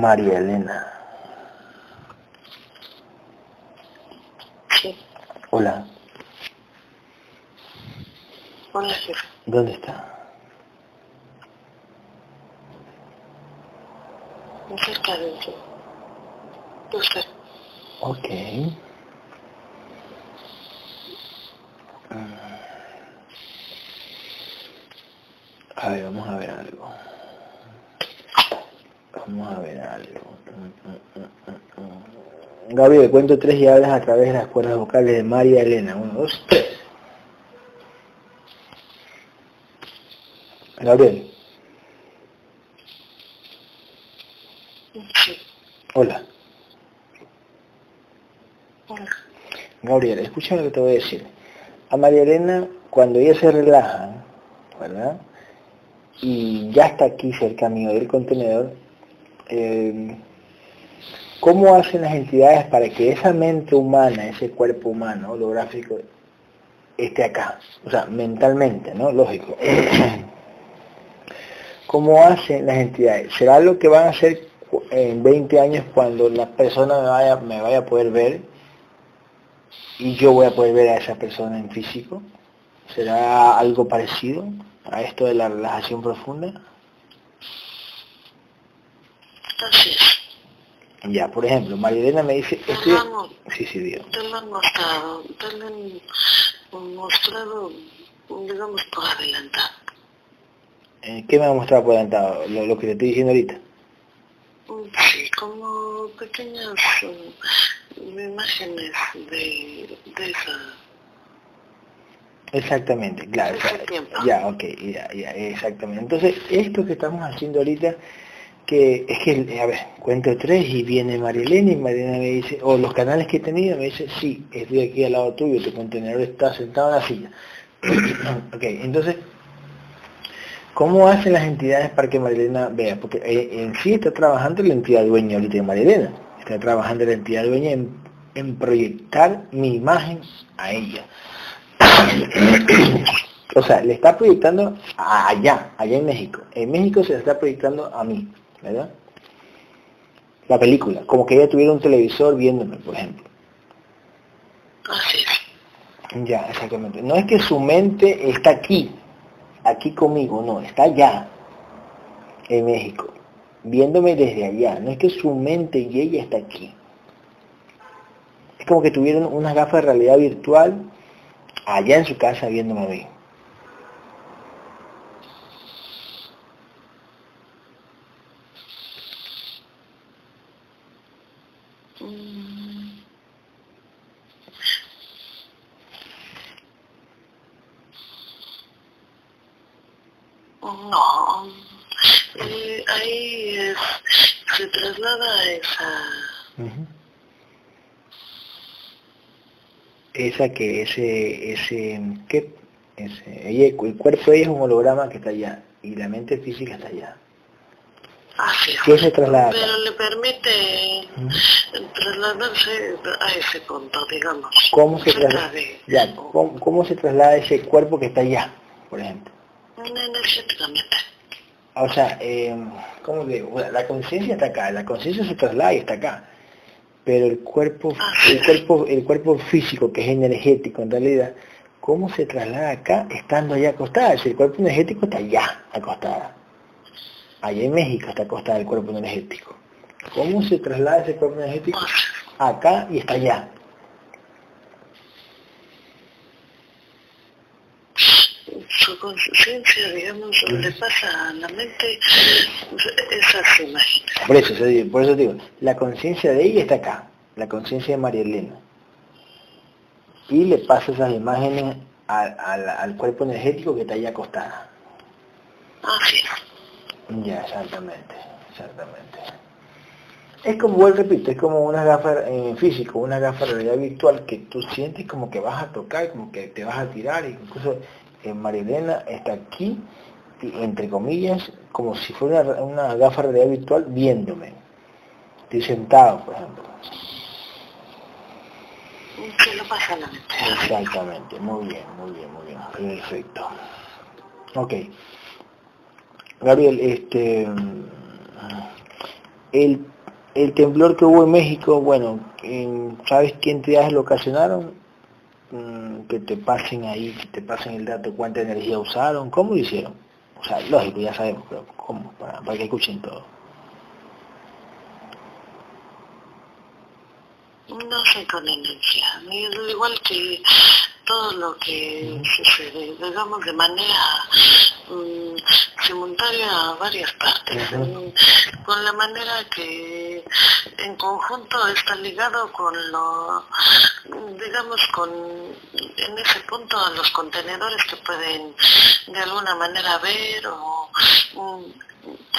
María Elena. Sí. Hola. ¿dónde está? Cerca de ti. Usted. Ok. Mm. A ver, vamos a ver algo. Vamos a ver algo. Gabriel, cuento tres y hablas a través de las cuerdas vocales de María Elena. Uno, dos, tres. Gabriel, hola. Hola. Gabriel, escucha lo que te voy a decir. A María Elena, cuando ella se relaja, ¿verdad? Y ya está aquí cerca mío del contenedor, eh, ¿cómo hacen las entidades para que esa mente humana, ese cuerpo humano holográfico, esté acá? O sea, mentalmente, ¿no? Lógico. ¿Cómo hacen las entidades? ¿Será lo que van a hacer en 20 años cuando la persona me vaya, me vaya a poder ver y yo voy a poder ver a esa persona en físico? ¿Será algo parecido a esto de la relajación profunda? Así es. Ya, por ejemplo, María Elena me dice, estoy... Hermano, Sí, sí, digo. te lo han mostrado, te lo han mostrado, digamos, por adelantado. Eh, ¿Qué me ha mostrado por adelantado? Lo, lo que te estoy diciendo ahorita. Sí, como pequeñas mm, imágenes de, de esa... Exactamente, claro. Ya, ok, ya, ya, exactamente. Entonces, esto que estamos haciendo ahorita, que es que, a ver, cuento tres y viene María Elena y María Elena me dice, o los canales que tenido, me dice, sí, estoy aquí al lado tuyo, tu contenedor está sentado en la silla. ok, entonces, ¿cómo hacen las entidades para que María Elena vea? Porque eh, en sí está trabajando la entidad dueña ahorita de María Elena, está trabajando la entidad dueña en, en proyectar mi imagen a ella. o sea, le está proyectando allá, allá en México. En México se está proyectando a mí, ¿verdad? La película, como que ella tuviera un televisor viéndome, por ejemplo. Ya, exactamente. No es que su mente está aquí, aquí conmigo, no, está allá, en México, viéndome desde allá. No es que su mente y ella está aquí. Es como que tuvieran unas gafas de realidad virtual allá en su casa viéndome a mí. Mm. No, eh, ahí es, se traslada a esa. Esa que ese, ese, ¿qué? Ese, ella, el cuerpo de ella es un holograma que está allá y la mente física está allá. así es. ¿Qué se traslada? Pero le permite trasladarse a ese punto, digamos. ¿Cómo se cerca traslada? Ya, ¿cómo, cómo se traslada ese cuerpo que está allá, por ejemplo? Energéticamente. O sea, eh, ¿cómo digo? Bueno, la conciencia está acá, la conciencia se traslada y está acá. Pero el cuerpo, el cuerpo, el cuerpo físico, que es energético en realidad, ¿cómo se traslada acá estando allá acostada? Si el cuerpo energético está allá acostada. Allá en México está acostada el cuerpo energético. ¿Cómo se traslada ese cuerpo energético acá y está allá? Su conciencia, digamos, le pasa a la mente esas imágenes. Por eso, por eso digo, la conciencia de ella está acá, la conciencia de María Elena. Y le pasa esas imágenes al, al- al cuerpo energético que está ahí acostada. Así es. Ya, exactamente, exactamente. Es como, vuelvo repito, es como una gafa en físico, una gafa de realidad virtual que tú sientes como que vas a tocar, como que te vas a tirar, incluso eh, María Elena está aquí, entre comillas, como si fuera una, una gafa de realidad virtual viéndome. Estoy sentado, por ejemplo. Se lo pasa a la mente. Exactamente, muy bien, muy bien, muy bien, perfecto. Ok. Gabriel, este, el, el temblor que hubo en México, bueno, ¿sabes qué entidades lo ocasionaron? Mm, que te pasen ahí, que te pasen el dato cuánta energía usaron, ¿cómo lo hicieron? O sea, lógico, ya sabemos, pero ¿cómo? Para, para que escuchen todo. No sé con energía, igual que todo lo que sucede, digamos de manera um, simultánea a varias partes, con la manera que en conjunto está ligado con lo, digamos, con en ese punto a los contenedores que pueden de alguna manera ver o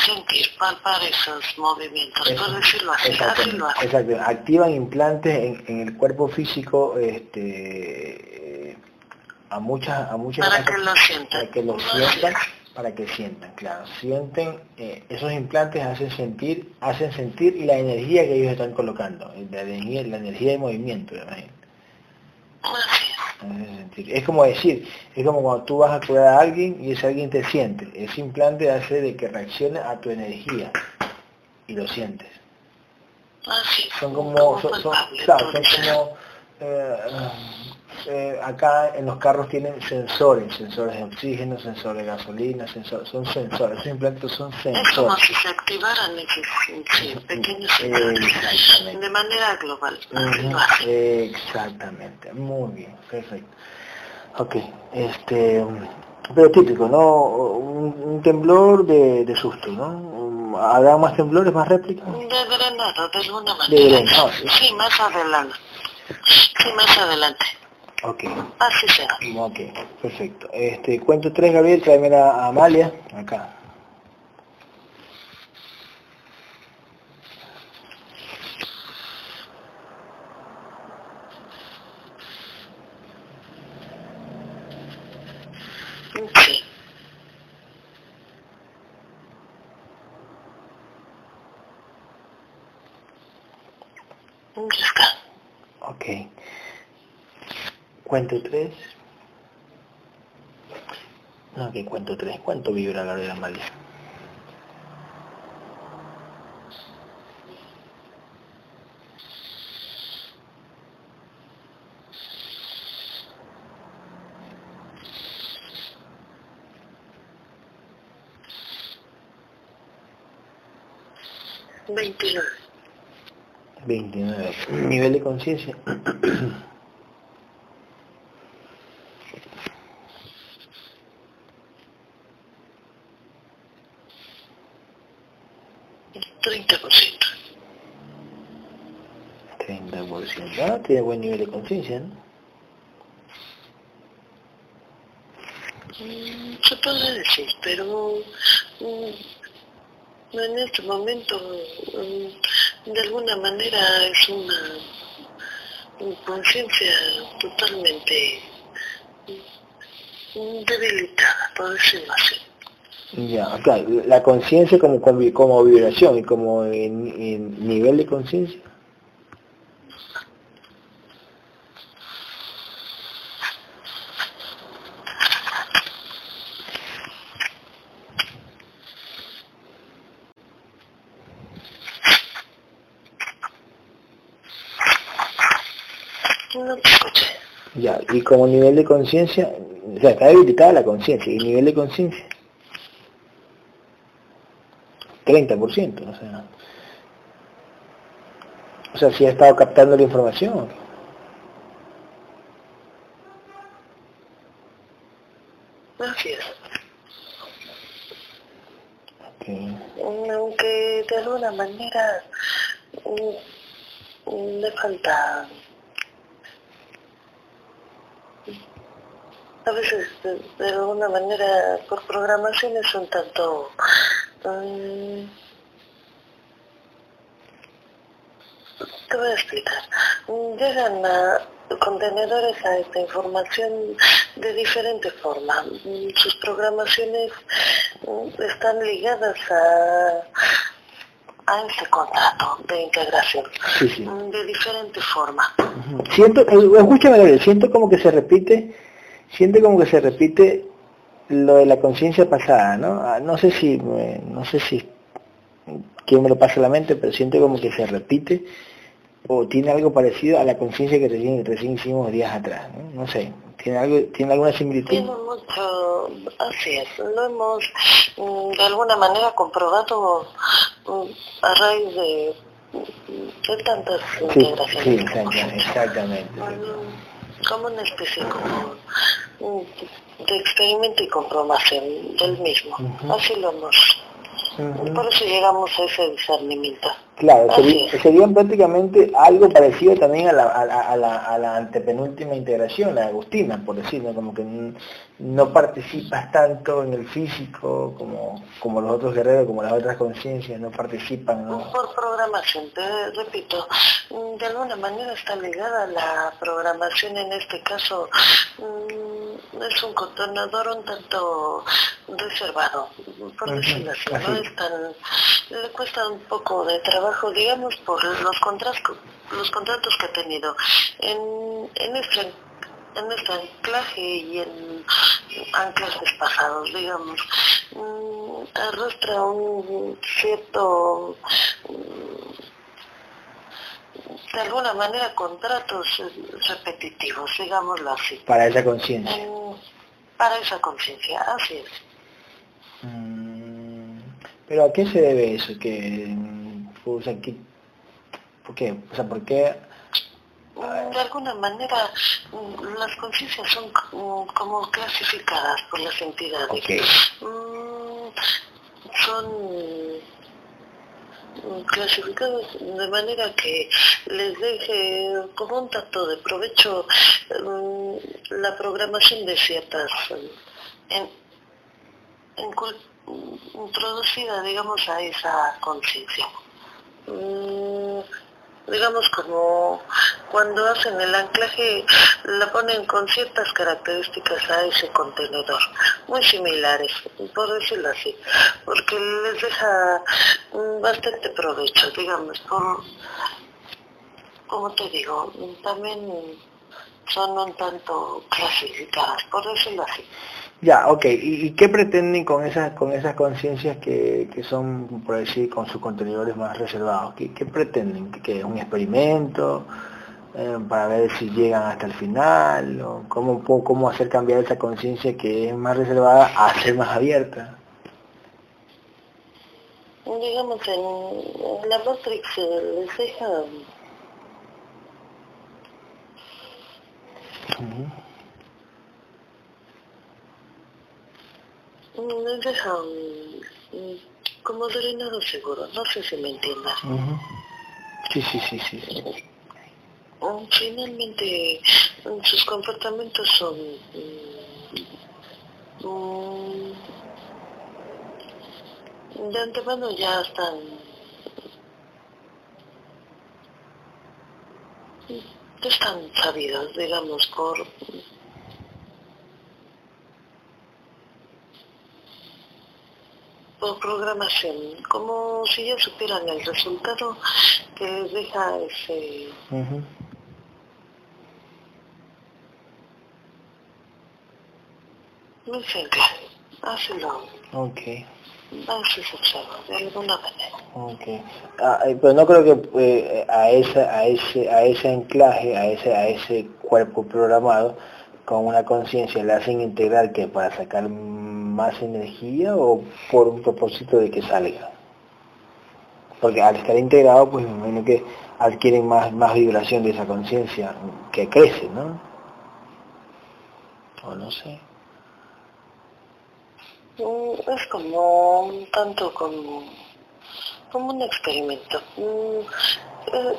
sentir, palpar esos movimientos, por decirlo así, así lo Exacto, activan implantes en, en el cuerpo físico este, a muchas... A muchas para que lo sientan. Para que lo sientan, para que sientan, claro. Sienten, eh, esos implantes hacen sentir, hacen sentir la energía que ellos están colocando, la energía, la energía de movimiento. Es como decir, es como cuando tú vas a curar a alguien y ese alguien te siente. Ese implante hace de que reaccione a tu energía y lo sientes. Son como, son, son, claro, son como eh, eh, acá en los carros tienen sensores, sensores de oxígeno, sensores de gasolina, sensores, son sensores, esos implantes son sensores. Es como si se activaran pequeños sensores de manera global. exactamente, muy bien, perfecto. Ok, este, pero típico, ¿no? Un, temblor de, de, susto, ¿no? ¿Habrá más temblores, más réplicas? De granada, de alguna manera. De sí, más adelante. Sí, más adelante. Ok. Así será. Ok, perfecto. Este, cuento tres, Gabriel, tráeme a Amalia, acá. Ok. Cuento tres. No, que cuento tres. ¿Cuánto vibra la de Amalia? Veintinueve. Veintinueve. Nivel de conciencia. 30%. Tiene buen nivel de conciencia, ¿no? Mm, se puede decir, pero mm, en este momento mm, de alguna manera es una, conciencia totalmente debilitada, por decirlo así. Ya, claro, la conciencia como, como, vibración y como en nivel de conciencia. Ya, y como nivel de conciencia, o sea, está debilitada la conciencia, y nivel de conciencia, 30%, o sea. O sea, si ha estado captando la información. Así es. Aunque de alguna manera le falta a veces de, alguna manera por programaciones un tanto um, te voy a explicar. Llegan a contenedores a esta información de diferente forma. Sus programaciones están ligadas a a ese contrato de integración de diferente forma. Siento, eh, escúchame, siento como que se repite siente como que se repite lo de la conciencia pasada, ¿no? Ah, no sé si, no sé si quién me lo pasa a la mente, pero siento como que se repite o tiene algo parecido a la conciencia que recién, recién hicimos días atrás, ¿no? No sé, ¿tiene, algo, ¿tiene alguna similitud? Tiene mucho, así es, lo hemos mm, de alguna manera comprobado mm, a raíz de, de tantas Sí, integraciones. sí, exactamente. hecho. exactamente. Como una especie como, mm, de experimento y comprobación del mismo. Así lo hemos. Ujú. Por eso llegamos a ese discernimiento. Claro, sería, serían prácticamente algo parecido también a la, a, la, a la- a la antepenúltima integración, la de Agustina, por decirlo, como que no participas tanto en el físico como, como los otros guerreros, como las otras conciencias, no participan, ¿no? Por programación, te repito, mm, de alguna manera está ligada la programación en este caso, mm, es un contenedor un tanto reservado, por decirlo así, no es tan, le cuesta un poco de trabajo, digamos, por los contratos, los contratos que ha tenido. En, en este en este anclaje y en anclajes pasados, digamos, mm, arrastra un cierto, mm, de alguna manera, contratos repetitivos, digámoslo así, Para esa conciencia. Para esa conciencia, así es. Mm, Pero ¿a qué se debe eso? Que, o sea, ¿qué, ¿Por qué? O sea, ¿por qué? Mm, De alguna manera, mm, las conciencias son como clasificadas por las entidades. Ok. Mm, son clasificados de manera que les deje como un tanto de provecho mm, la programación de ciertas en, introducida digamos a esa conciencia digamos como cuando hacen el anclaje la ponen con ciertas características a ese contenedor, muy similares, por decirlo así, porque les deja mm, bastante provecho, digamos, por, como te digo, también son un tanto clasificadas, por decirlo así. Ya, ok. ¿Y, y qué pretenden con esas con esas conciencias que, que son, por decir, con sus contenedores más reservados? ¿Qué, qué pretenden? ¿Que, un experimento eh, para ver si llegan hasta el final? ¿O cómo, cómo hacer cambiar esa conciencia que es más reservada a ser más abierta? Digamos, en, en la Matrix eh, les deja Ujú. Mm, Les deja mm, mm, como drenado seguro, no sé si me entiendas. Ujú. Sí, sí, sí, sí. sí. Mm, Finalmente mm, sus comportamientos son mm, mm, de antemano ya están están sabidos, digamos, por por programación, como si ya supieran el resultado que deja ese Ujú. No sé qué. Hazlo. Ok, de alguna manera. ok. Ah, eh, pero no creo que eh, a, esa, a, ese, a ese anclaje, a ese, a ese cuerpo programado, con una conciencia le hacen integrar que para sacar más energía o por un propósito de que salga. Porque al estar integrado, pues me imagino que adquieren más, más vibración de esa conciencia que crece, ¿no? O no sé. Mm, Es como un tanto como, como un experimento. Mm, eh,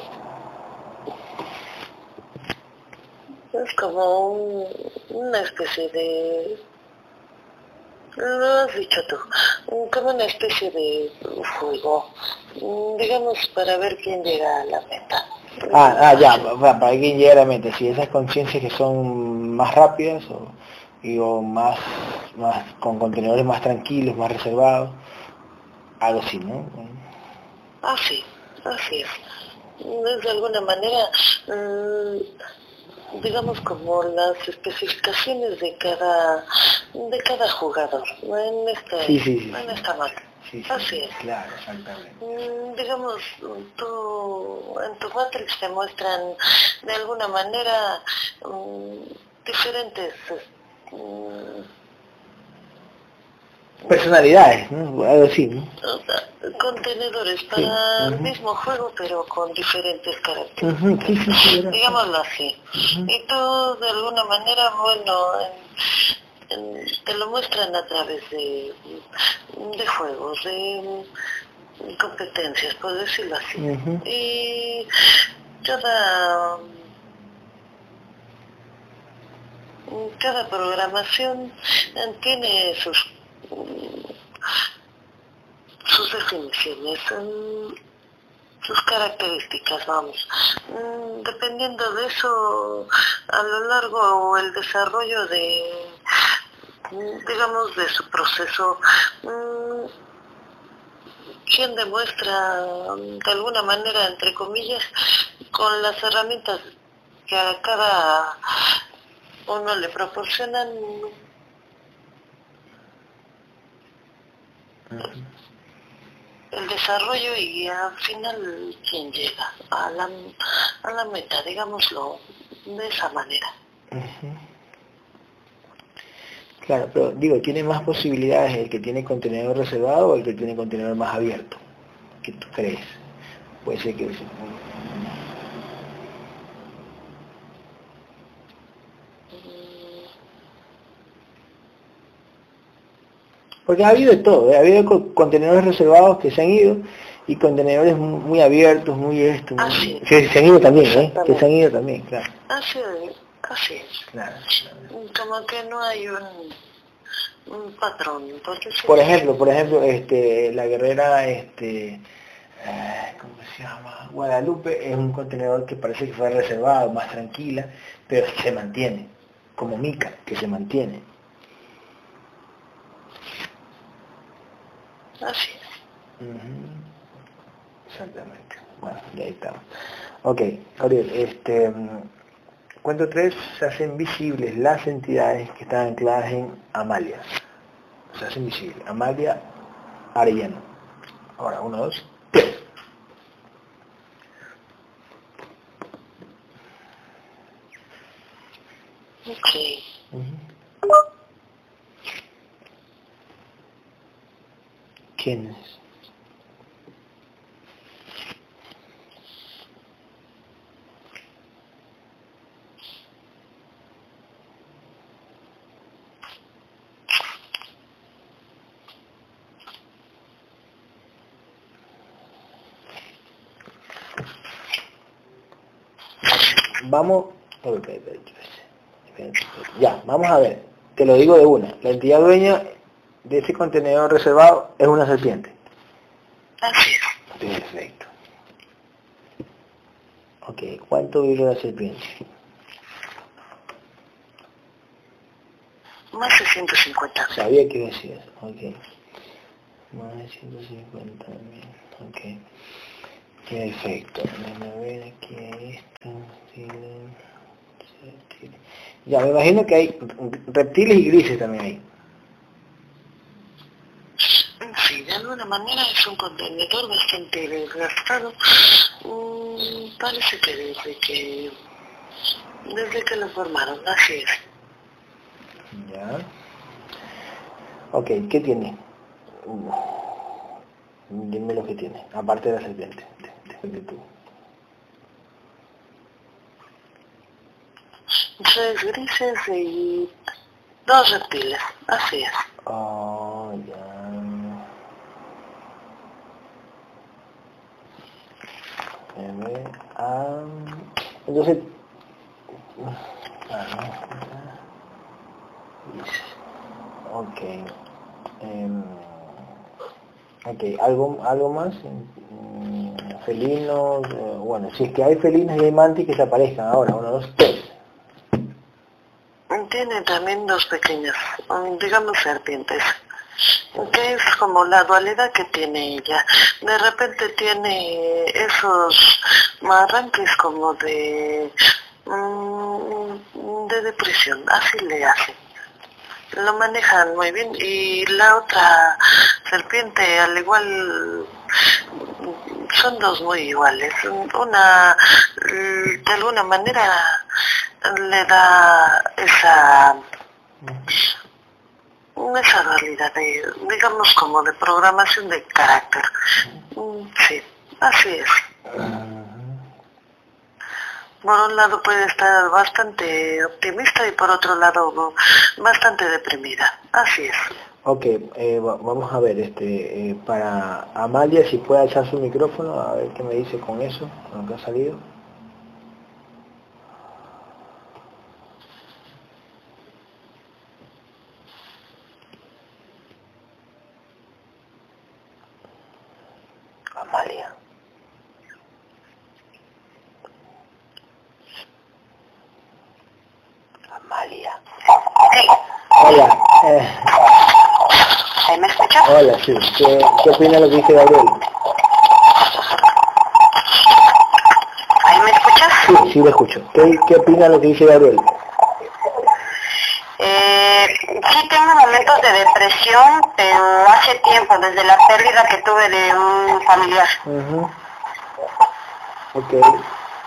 Es como un- una especie de... Lo has dicho tú, mm, como una especie de juego, mm, digamos, para ver quién llega a la meta. Ah, ah, ya, pa- para quien llegue a la mente, si esas conciencias que son más rápidas o, y, o más, más con contenedores más tranquilos, más reservados, algo así, ¿no? Así, así es. Es de alguna manera, mm, digamos como las especificaciones de cada de cada jugador en esta, Sí, sí, sí. en esta sí, Así es. Claro, exactamente. Mm, digamos, tú, en tu Matrix te muestran de alguna manera mm, diferentes mm, Personalidades, ¿no? Algo así, ¿no? contenedores para el mismo juego pero con diferentes características. Sí, sí, digámoslo así. Y tú de alguna manera, bueno, en- en- te lo muestran a través de, de juegos, de competencias, por decirlo así. Y cada, cada programación tiene sus sus definiciones, mm, sus características, vamos. Mm, Dependiendo de eso, a lo largo o el desarrollo de, mm, digamos, de su proceso, mm, quien demuestra mm, de alguna manera, entre comillas, con las herramientas que a cada uno le proporcionan, el desarrollo y al final quién llega a la, a la meta, digámoslo de esa manera. Claro, pero digo, tiene más posibilidades el que tiene contenedor reservado o el que tiene contenedor más abierto. ¿Qué tú crees? Puede ser que... Porque ha habido de todo, ¿eh? ha habido co- contenedores reservados que se han ido y contenedores mu- muy abiertos, muy esto, muy- Ah, sí. que se han ido también, ¿eh? que se han ido también, claro. Así es, así es. claro, claro. Como que no hay un, un patrón. Por ejemplo, por ejemplo, este, la guerrera, este, eh, ¿cómo se llama? Guadalupe es un contenedor que parece que fue reservado, más tranquila, pero que se mantiene, como Mica, que se mantiene. Así es. Exactamente. Bueno, ya ahí estamos. Ok, Gabriel, este, mm, cuento tres, se hacen visibles las entidades que están ancladas en Amalia. Se hacen visibles. Amalia Arellano. Ahora, uno, dos, tres. Ok. Ujú. ¿Quién es? Vamos, ya, vamos a ver, te lo digo de una, la entidad dueña de ese contenedor reservado es una serpiente. Así es. Perfecto. Ok, ¿cuánto vibra la serpiente? Más de 150 Sabía que decías, ok. Más de 150 mil, ok. Perfecto, déjame ver aquí esto. Ya, me imagino que hay reptiles y grises también hay. Sí, de alguna manera es un contenedor bastante desgastado. Mm, parece que desde que desde que lo formaron, así es. Ya. Ok, ¿qué tiene? Dime lo que tiene, aparte de la serpiente. Tú. Tres grises y dos reptiles, así es. Oh, ya. M, A, entonces, ah, ok, em, ok, algo, algo más, felinos, eh, bueno, si es que hay felinos y hay mantis que se aparezcan ahora, uno, dos, tres. Tiene también dos pequeñas, mm, digamos serpientes, que es como la dualidad que tiene ella. De repente tiene esos arranques como de, mm, de depresión, así le hace. Lo manejan muy bien y la otra serpiente al igual son dos muy iguales. Una de alguna manera le da esa esa realidad de, digamos como de programación de carácter. Mm, sí, así es. Por un lado puede estar bastante optimista y por otro lado bastante deprimida. Así es. Ok, eh, vamos a ver, este, eh, para Amalia, si puede alzar su micrófono, a ver qué me dice con eso, con lo que ha salido. Amalia. Amalia. Hola. Eh. ¿Me escuchas? Hola, sí. ¿Qué, qué opina lo que dice Gabriel? ¿Ahí me escuchas? Sí, sí lo escucho. ¿Qué, qué opina lo que dice Gabriel? Eh, sí tengo momentos de depresión, pero hace tiempo, desde la pérdida que tuve de un familiar. Uh Ok.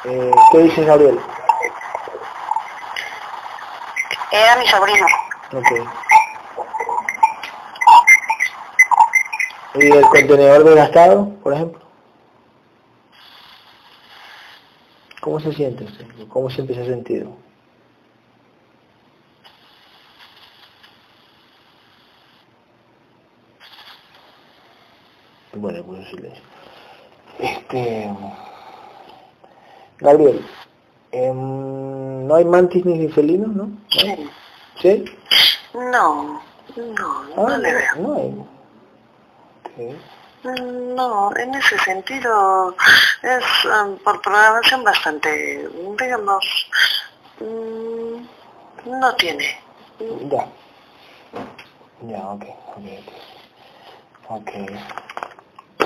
Eh, ¿Qué dice Gabriel? Era mi sobrino. Ok. ¿Y el contenedor desgastado, por ejemplo? ¿Cómo se siente usted? ¿Cómo siempre se ha sentido? Bueno, pues silencio. Este... Gabriel, em, ¿no hay mantis ni felinos, no? ¿No? ¿Sí? No, no, no Ah, le veo. no hay. Ok. No, en ese sentido es um, por programación bastante, digamos, mm, no tiene. Ya. Ya, ok, ok, ok.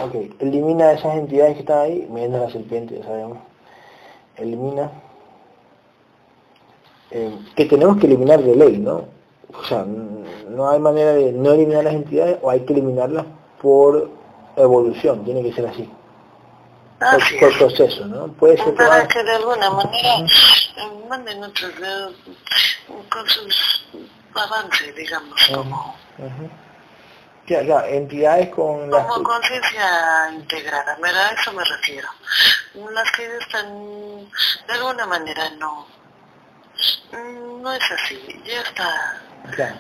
Ok. Elimina esas entidades que están ahí, menos la serpiente, ya sabemos. Elimina. Eh, que tenemos que eliminar de ley, ¿no? O sea, no hay manera de no eliminar las entidades o hay que eliminarlas por evolución, tiene que ser así. Por, Así por es. proceso, ¿no? Puede ser Para que de alguna manera eh, manden otros con sus avances, digamos, como. Ya, ya, entidades con las... como conciencia integrada, ¿verdad? A eso me refiero. Las que están, de alguna manera, no, no es así, ya está.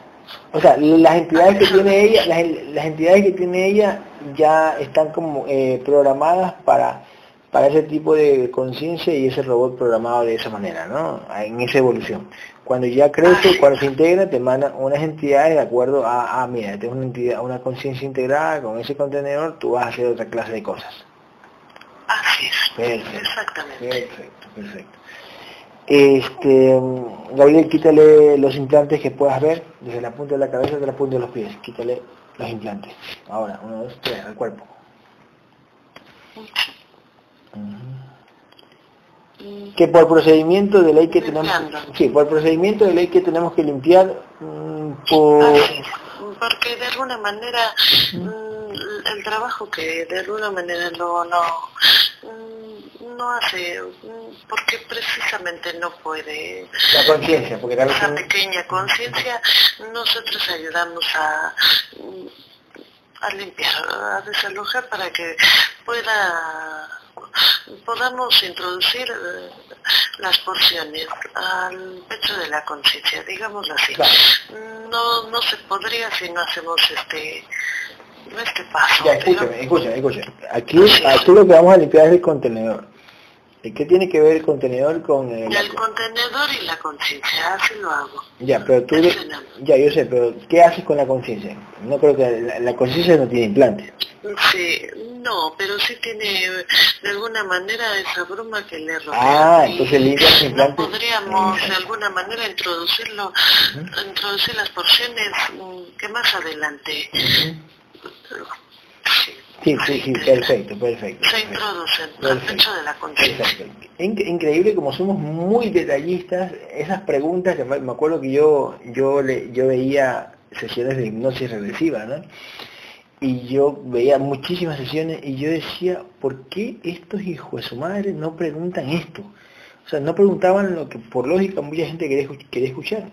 O sea, las entidades que tiene ella, las, las entidades que tiene ella ya están como eh, programadas para, para ese tipo de conciencia y ese robot programado de esa manera, ¿no? En esa evolución. Cuando ya crece, cuando se integra, te mandan unas entidades de acuerdo a, ah, mira, tienes una entidad, una conciencia integrada con ese contenedor, tú vas a hacer otra clase de cosas. Así es, Perfecto. exactamente. Perfecto, perfecto. Este, Gabriel, quítale los implantes que puedas ver, desde la punta de la cabeza hasta la punta de los pies. Quítale los implantes. Ahora, uno, dos, tres, al cuerpo. Que por procedimiento de ley que tenemos... Sí, por procedimiento de ley que tenemos que limpiar mm, por... Es, porque de alguna manera mm, el trabajo que de alguna manera no no mm, no hace porque precisamente no puede La conciencia, porque tal vez... esa pequeña conciencia nosotros ayudamos a a limpiar a desalojar para que pueda podamos introducir eh, las porciones al pecho de la conciencia, digámoslo así. Claro. No, no se podría si no hacemos este este paso. Ya, escúchame, escúchame, escúchame. Aquí, aquí lo que vamos a limpiar es el contenedor. ¿Y qué tiene que ver el contenedor con el... El contenedor y la conciencia, así lo hago. Ya, pero tú... Ya, yo sé, pero ¿qué haces con la conciencia? No creo que la, la conciencia no tiene implante. Sí, no, pero sí tiene de alguna manera esa bruma que le rodea. Ah, entonces limpia los no implantes. podríamos de alguna manera introducirlo, introducir las porciones mm, que más adelante sí, Sí, sí, sí, perfecto, perfecto. se introducen al pecho de la conciencia. Increíble como somos muy detallistas, esas preguntas que me acuerdo que yo yo le, yo veía sesiones de hipnosis regresiva, ¿no? y yo veía muchísimas sesiones y yo decía, ¿por qué estos hijos de su madre no preguntan esto? O sea, no preguntaban lo que por lógica mucha gente quería, quería escuchar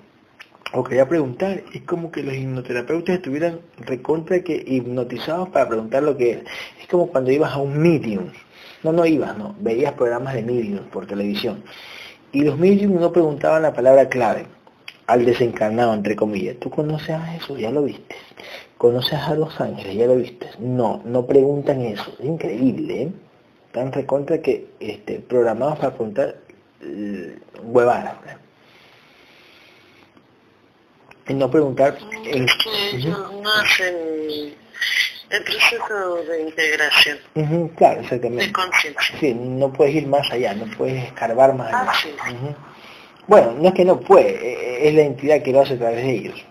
o quería preguntar. Es como que los hipnoterapeutas estuvieran recontra que hipnotizados para preguntar lo que es. Es como cuando ibas a un medium. No, no ibas, no. Veías programas de medium por televisión. Y los medium no preguntaban la palabra clave al desencarnado, entre comillas. ¿Tú conoces a Jesús? Ya lo viste. ¿Conoces a los ángeles? Ya lo viste. No, no preguntan eso. Es increíble, ¿eh? Están recontra que este, programados para preguntar eh, huevadas. No preguntar... Es que ellos no hacen el proceso de integración. claro, exactamente. De conciencia. Sí, no puedes ir más allá, no puedes escarbar más allá. Ah, sí. Bueno, no es que no puede, e, e, es la entidad que lo hace a través de ellos.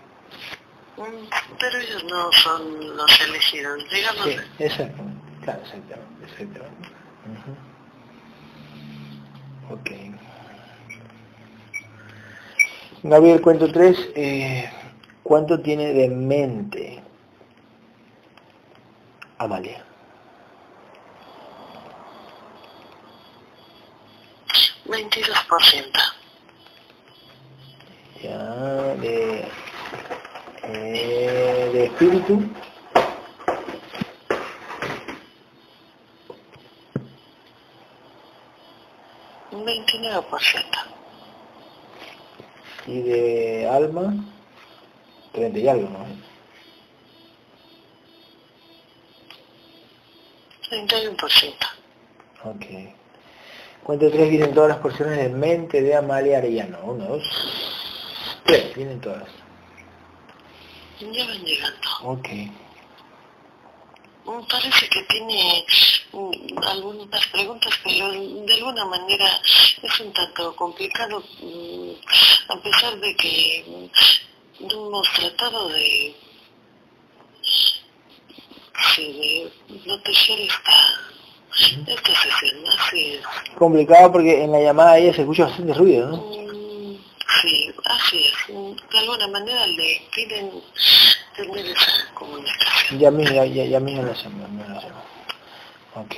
Mm, pero ellos no son los elegidos, digamos. Sí, exacto, claro, exactamente, exactamente. Ok. Gabriel, cuento 3, eh, ¿cuánto tiene de mente Amalia? Veintidós por ciento. Ya, de, eh, de espíritu. Un 29%. Y de alma, 30 y algo, ¿no? 31%. Ok. Cuento tres vienen todas las porciones de mente de Amalia Arellano. Uno, dos, tres, vienen todas. Ya van llegando. Ok. Mm, Parece que tiene mm, algunas preguntas, pero de alguna manera es un tanto complicado, mm, a pesar de que hemos tratado de, sí, de proteger esta, esta sesión, así es. Complicado porque en la llamada ella se escucha bastante ruido, ¿no? Mm, Sí, así es. De alguna manera le piden tener esa comunicación. Ya mismo, ya, ya, ya mismo lo hacemos, ya mismo lo hacemos. Ok.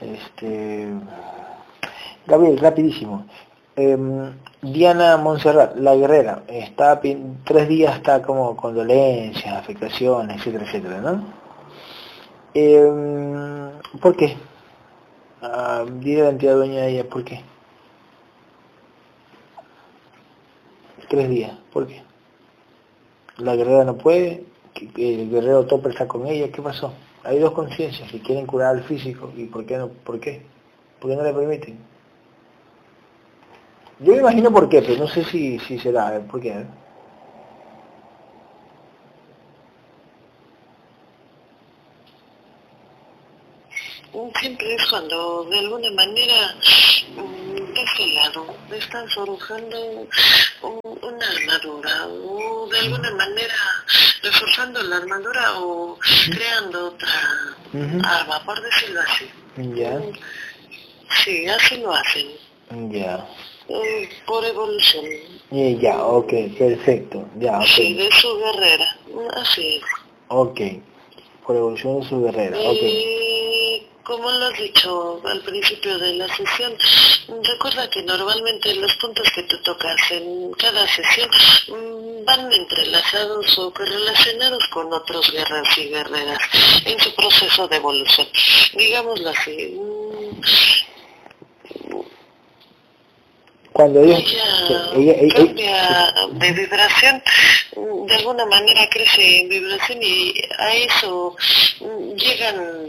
Este... Gabriel, rapidísimo. Em, Diana Montserrat, la guerrera, está tres días está como con dolencias, afectaciones, etcétera, etcétera, ¿no? Em, ¿Por qué? Ah, dile a la entidad dueña de ella, ¿por qué? Tres días, ¿por qué? La guerrera no puede, el guerrero Topper está con ella, ¿qué pasó? Hay dos conciencias que quieren curar al físico, ¿y por qué no? ¿Por qué? ¿Por qué no le permiten? Yo me imagino por qué, pero no sé si, si será, ¿por qué? Siempre es cuando de alguna manera de ese lado están forjando un- una armadura o de alguna manera reforzando la armadura o creando otra Ujú. arma, por decirlo así. Ya, Sí, así lo hacen. ya. eh, Por evolución. Eh, ya, ok, perfecto, ya, Sí, ok, de su guerrera. Así es. ok. Por evolución de su guerrera. Eh, como lo has dicho al principio de la sesión, recuerda que normalmente los puntos que tú tocas en cada sesión mm, van entrelazados o correlacionados con otros guerreros y guerreras en su proceso de evolución. Digámoslo así. Cuando ella, ella, ella, ella- cambia de vibración, de alguna manera crece en vibración y a eso llegan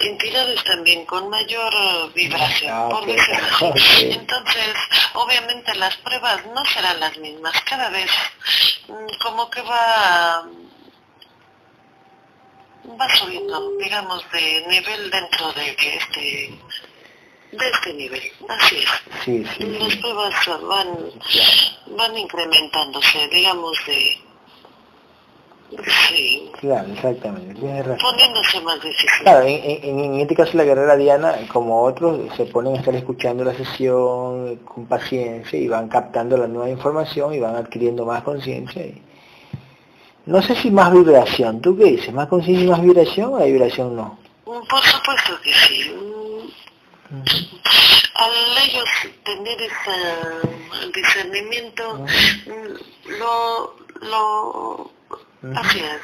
entidades también con mayor vibración, Ah, por ok, decirlo así. ok. Entonces, obviamente las pruebas no serán las mismas, cada vez mm, como que va va subiendo, digamos, de nivel dentro de este de este nivel, así es. sí, sí, Las sí, pruebas van, van incrementándose, digamos, de... Sí, claro, exactamente, tienes razón. poniéndose más difícil. Claro, en, en- en este caso la guerrera Diana, como otros, se ponen a estar escuchando la sesión con paciencia y van captando la nueva información y van adquiriendo más conciencia y, No sé si más vibración, ¿tú qué dices? ¿Más conciencia y más vibración o la vibración no? Mm, Por supuesto que sí. Al ellos tener ese discernimiento, lo, lo, así es.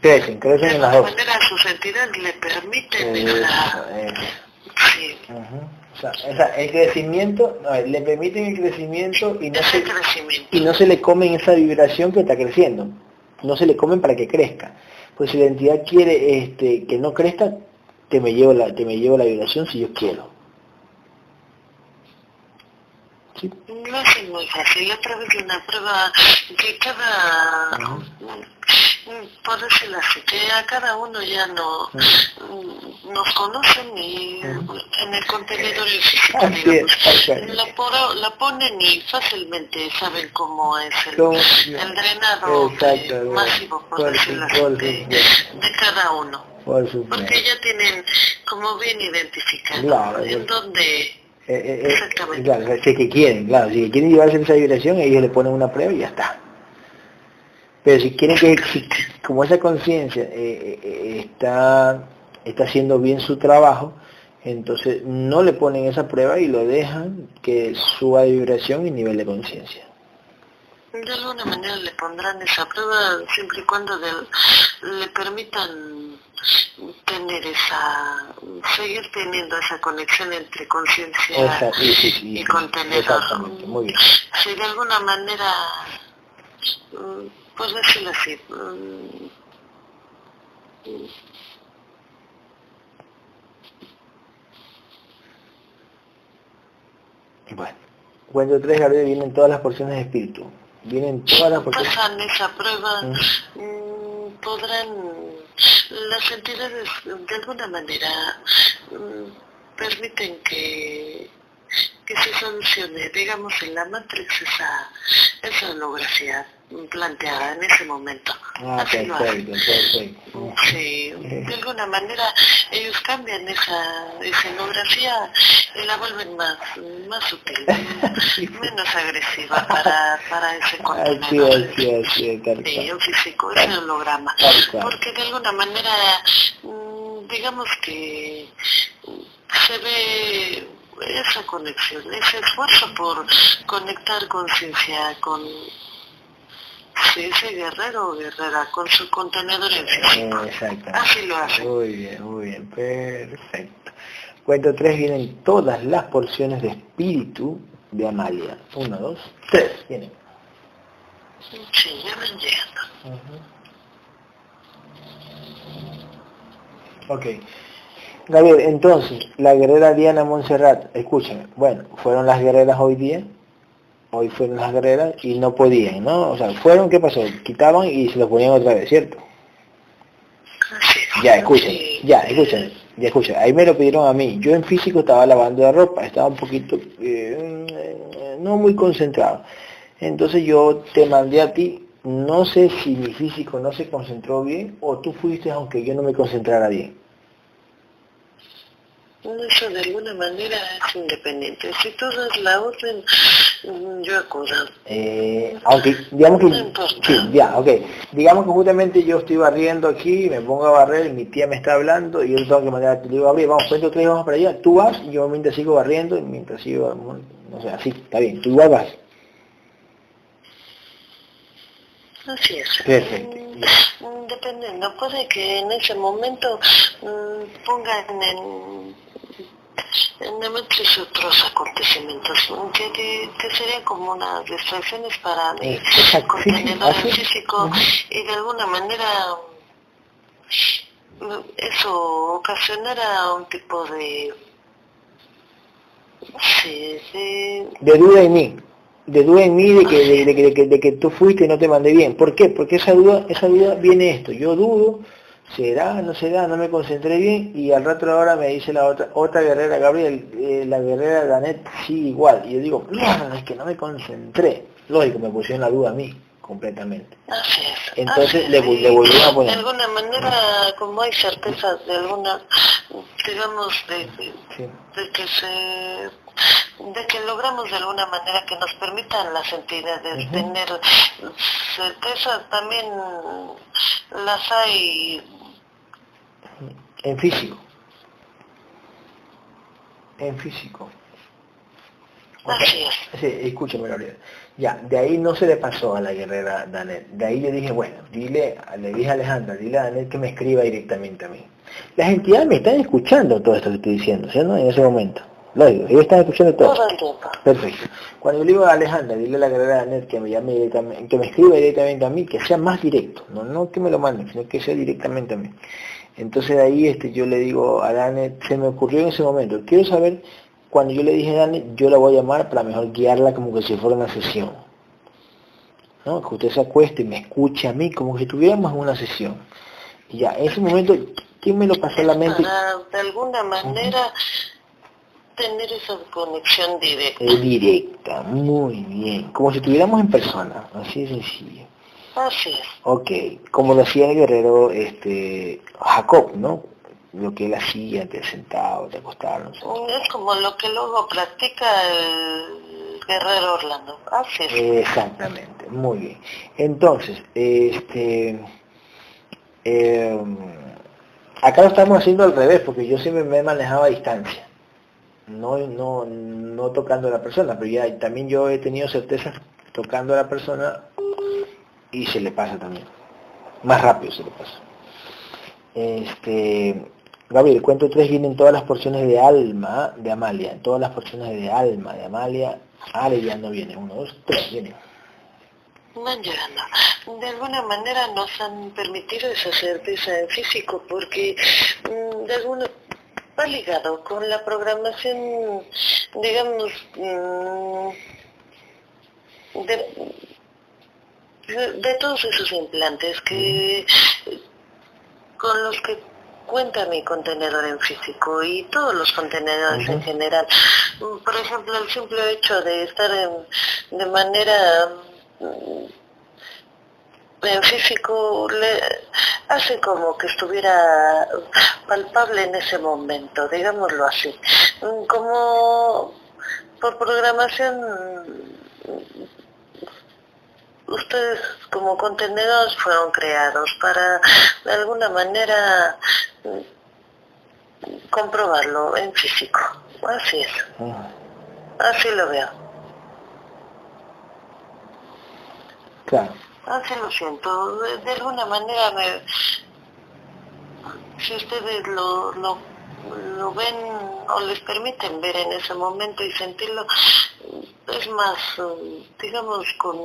Crecen, crecen De en las dos. manera sus entidades le permiten Eh, esa, eh, sí. O sea, esa- el crecimiento, no, le permiten el crecimiento y no, ese se, crecimiento. y no se le comen esa vibración que está creciendo. No se le comen para que crezca. Pues si la entidad quiere este, que no crezca, te me llevo la, te me llevo la vibración si yo quiero. ¿Sí? No es muy fácil. Otra vez una prueba que cada, mm, por decirlo así, que a cada uno ya no mm, nos conocen y en el contenedor físico, Así es, digamos, la, poro- la ponen y fácilmente saben cómo es el, drenado Exacto, masivo, por, decirlo así, de cada uno. Por supuesto. Porque ya tienen como bien identificado Claro, en donde Eh, eh, eh, Exactamente. claro, si es que quieren, claro, si quieren llevarse esa vibración, ellos le ponen una prueba y ya está. Pero si quieren que, si- como esa conciencia eh, está, está haciendo bien su trabajo, entonces no le ponen esa prueba y lo dejan que suba de vibración y nivel de conciencia. De alguna manera le pondrán esa prueba siempre y cuando del- le permitan tener esa, seguir teniendo esa conexión entre conciencia Esa- sí, sí, sí, y sí, contenedor. Exactamente, muy bien. Si de alguna manera, mm, pues decirlo así, mm, Bueno, cuento tres, Gabriel, vienen todas las porciones de espíritu. Vienen todas las porciones. pasan esa prueba, mm, podrán, las entidades de alguna manera mm, permiten que, que se solucione, digamos, en la Matrix esa, esa holografía planteada en ese momento. Ah, Así perfecto, perfecto. Sí, de alguna manera ellos cambian esa escenografía y la vuelven más, más sutil, menos agresiva para, para ese contenedor. es, así es, así es, tal Sí, el físico, ese holograma. Porque de alguna manera, mm, digamos que se ve esa conexión, ese esfuerzo por conectar conciencia con sí, ese guerrero o guerrera, con su contenedor en físico. Exactamente. Así lo hacen. Muy bien, muy bien, perfecto. Cuento tres, vienen todas las porciones de espíritu de Amalia. Uno, dos, tres, vienen. Sí, ya van llegando. Ok. Gabriel, entonces, la guerrera Diana Montserrat, escúchame, bueno, fueron las guerreras hoy día, hoy fueron las guerreras y no podían, ¿no? O sea, fueron, ¿qué pasó? Quitaban y se los ponían otra vez, ¿cierto? Ya, escuchen, ya, escuchen, ya escuchen. Ahí me lo pidieron a mí. Yo en físico estaba lavando la ropa, estaba un poquito, eh, no muy concentrado. Entonces yo te mandé a ti, no sé si mi físico no se concentró bien o tú fuiste aunque yo no me concentrara bien. Eso de alguna manera es independiente. Si tú das la orden, mm, yo acudo. Eh, aunque, digamos que, No sí, ya, ok. Digamos que justamente yo estoy barriendo aquí, me pongo a barrer, mi tía me está hablando y yo tengo que mandar, te digo, Gabriel, vamos, cuento tres, vamos para allá, tú vas y yo mientras sigo barriendo y mientras sigo, no sé, así, está bien, tú igual vas. Así es. Perfecto. Mm, Dependiendo, puede que en ese momento mm, pongan en, matriz otros acontecimientos que, que, que serían como unas distracciones para mi Exacto, sí, físico y de alguna manera mm, eso ocasionará un tipo de... Sí, de de duda en mí, de duda en mí de que, de, de que, de que- de que tú fuiste y no te mandé bien. ¿Por qué? Porque esa duda, esa duda viene esto, yo dudo, será, no será, no me concentré bien y al rato ahora me dice la otra, otra guerrera, Gabriel, eh, la guerrera Danet sí igual. Y yo digo, mierda, es que no me concentré. Lógico, me pusieron la duda a mí, completamente. Así es. Entonces así le le volvieron a poner. De alguna manera, como hay certeza de alguna, digamos, de, de- Sí. de que se de que logramos de alguna manera que nos permitan las entidades tener certeza, también las hay en físico. En físico. Así es. Sí, escúchame, Gabriel. Ya, de ahí no se le pasó a la guerrera Danet. De ahí yo dije, bueno, dile, le dije a Alejandra, dile a Danet que me escriba directamente a mí. Las entidades me están escuchando todo esto que estoy diciendo, ¿sí? En ese momento. Lógico, ellos están escuchando todo. Perfecto. Cuando yo le digo a Alejandra, dile a la guerrera Danet que me llame directamente, que me escriba directamente a mí, que sea más directo, no, no que me lo manden, sino que sea directamente a mí. Entonces de ahí este, yo le digo a Danet, se me ocurrió en ese momento, quiero saber cuando yo le dije a Dani, yo la voy a llamar para mejor guiarla como que si fuera una sesión. ¿no? Que usted se acueste y me escuche a mí como si estuviéramos en una sesión. Y ya, en ese momento, ¿quién me lo pasó a la mente? Para, de alguna manera, tener esa conexión directa. Eh, directa, muy bien. Como si estuviéramos en persona, así de sencillo. Así es. Ok, como lo hacía el guerrero este, Jacob, ¿no? lo que él hacía, te sentado, te acostaba, no sé. Es como lo que luego practica el guerrero Orlando. Así Exactamente, muy bien. Entonces, este, em, acá lo estamos haciendo al revés, porque yo siempre me he manejado a distancia. No, no, no tocando a la persona, pero ya también yo he tenido certeza tocando a la persona y se le pasa también. Más rápido se le pasa. Este, Gabriel, el cuento 3 viene en todas las porciones de alma de Amalia, todas las porciones de alma de Amalia. Ale ya no viene, uno, dos, tres, viene. Van. De alguna manera nos han permitido esa certeza en físico porque mm, de alguna va ligado con la programación, digamos, mm, de, de, todos esos implantes que con los que cuenta mi contenedor en físico y todos los contenedores en general. Mm, por ejemplo, el simple hecho de estar en, de manera mm, en físico le hace como que estuviera palpable en ese momento, digámoslo así. Mm, como por programación ustedes como contenedores fueron creados para de alguna manera comprobarlo en físico. Así es. Así lo veo. Claro. Así lo siento. De, alguna manera me... Si ustedes lo, lo, lo ven o les permiten ver en ese momento y sentirlo, es más, digamos, con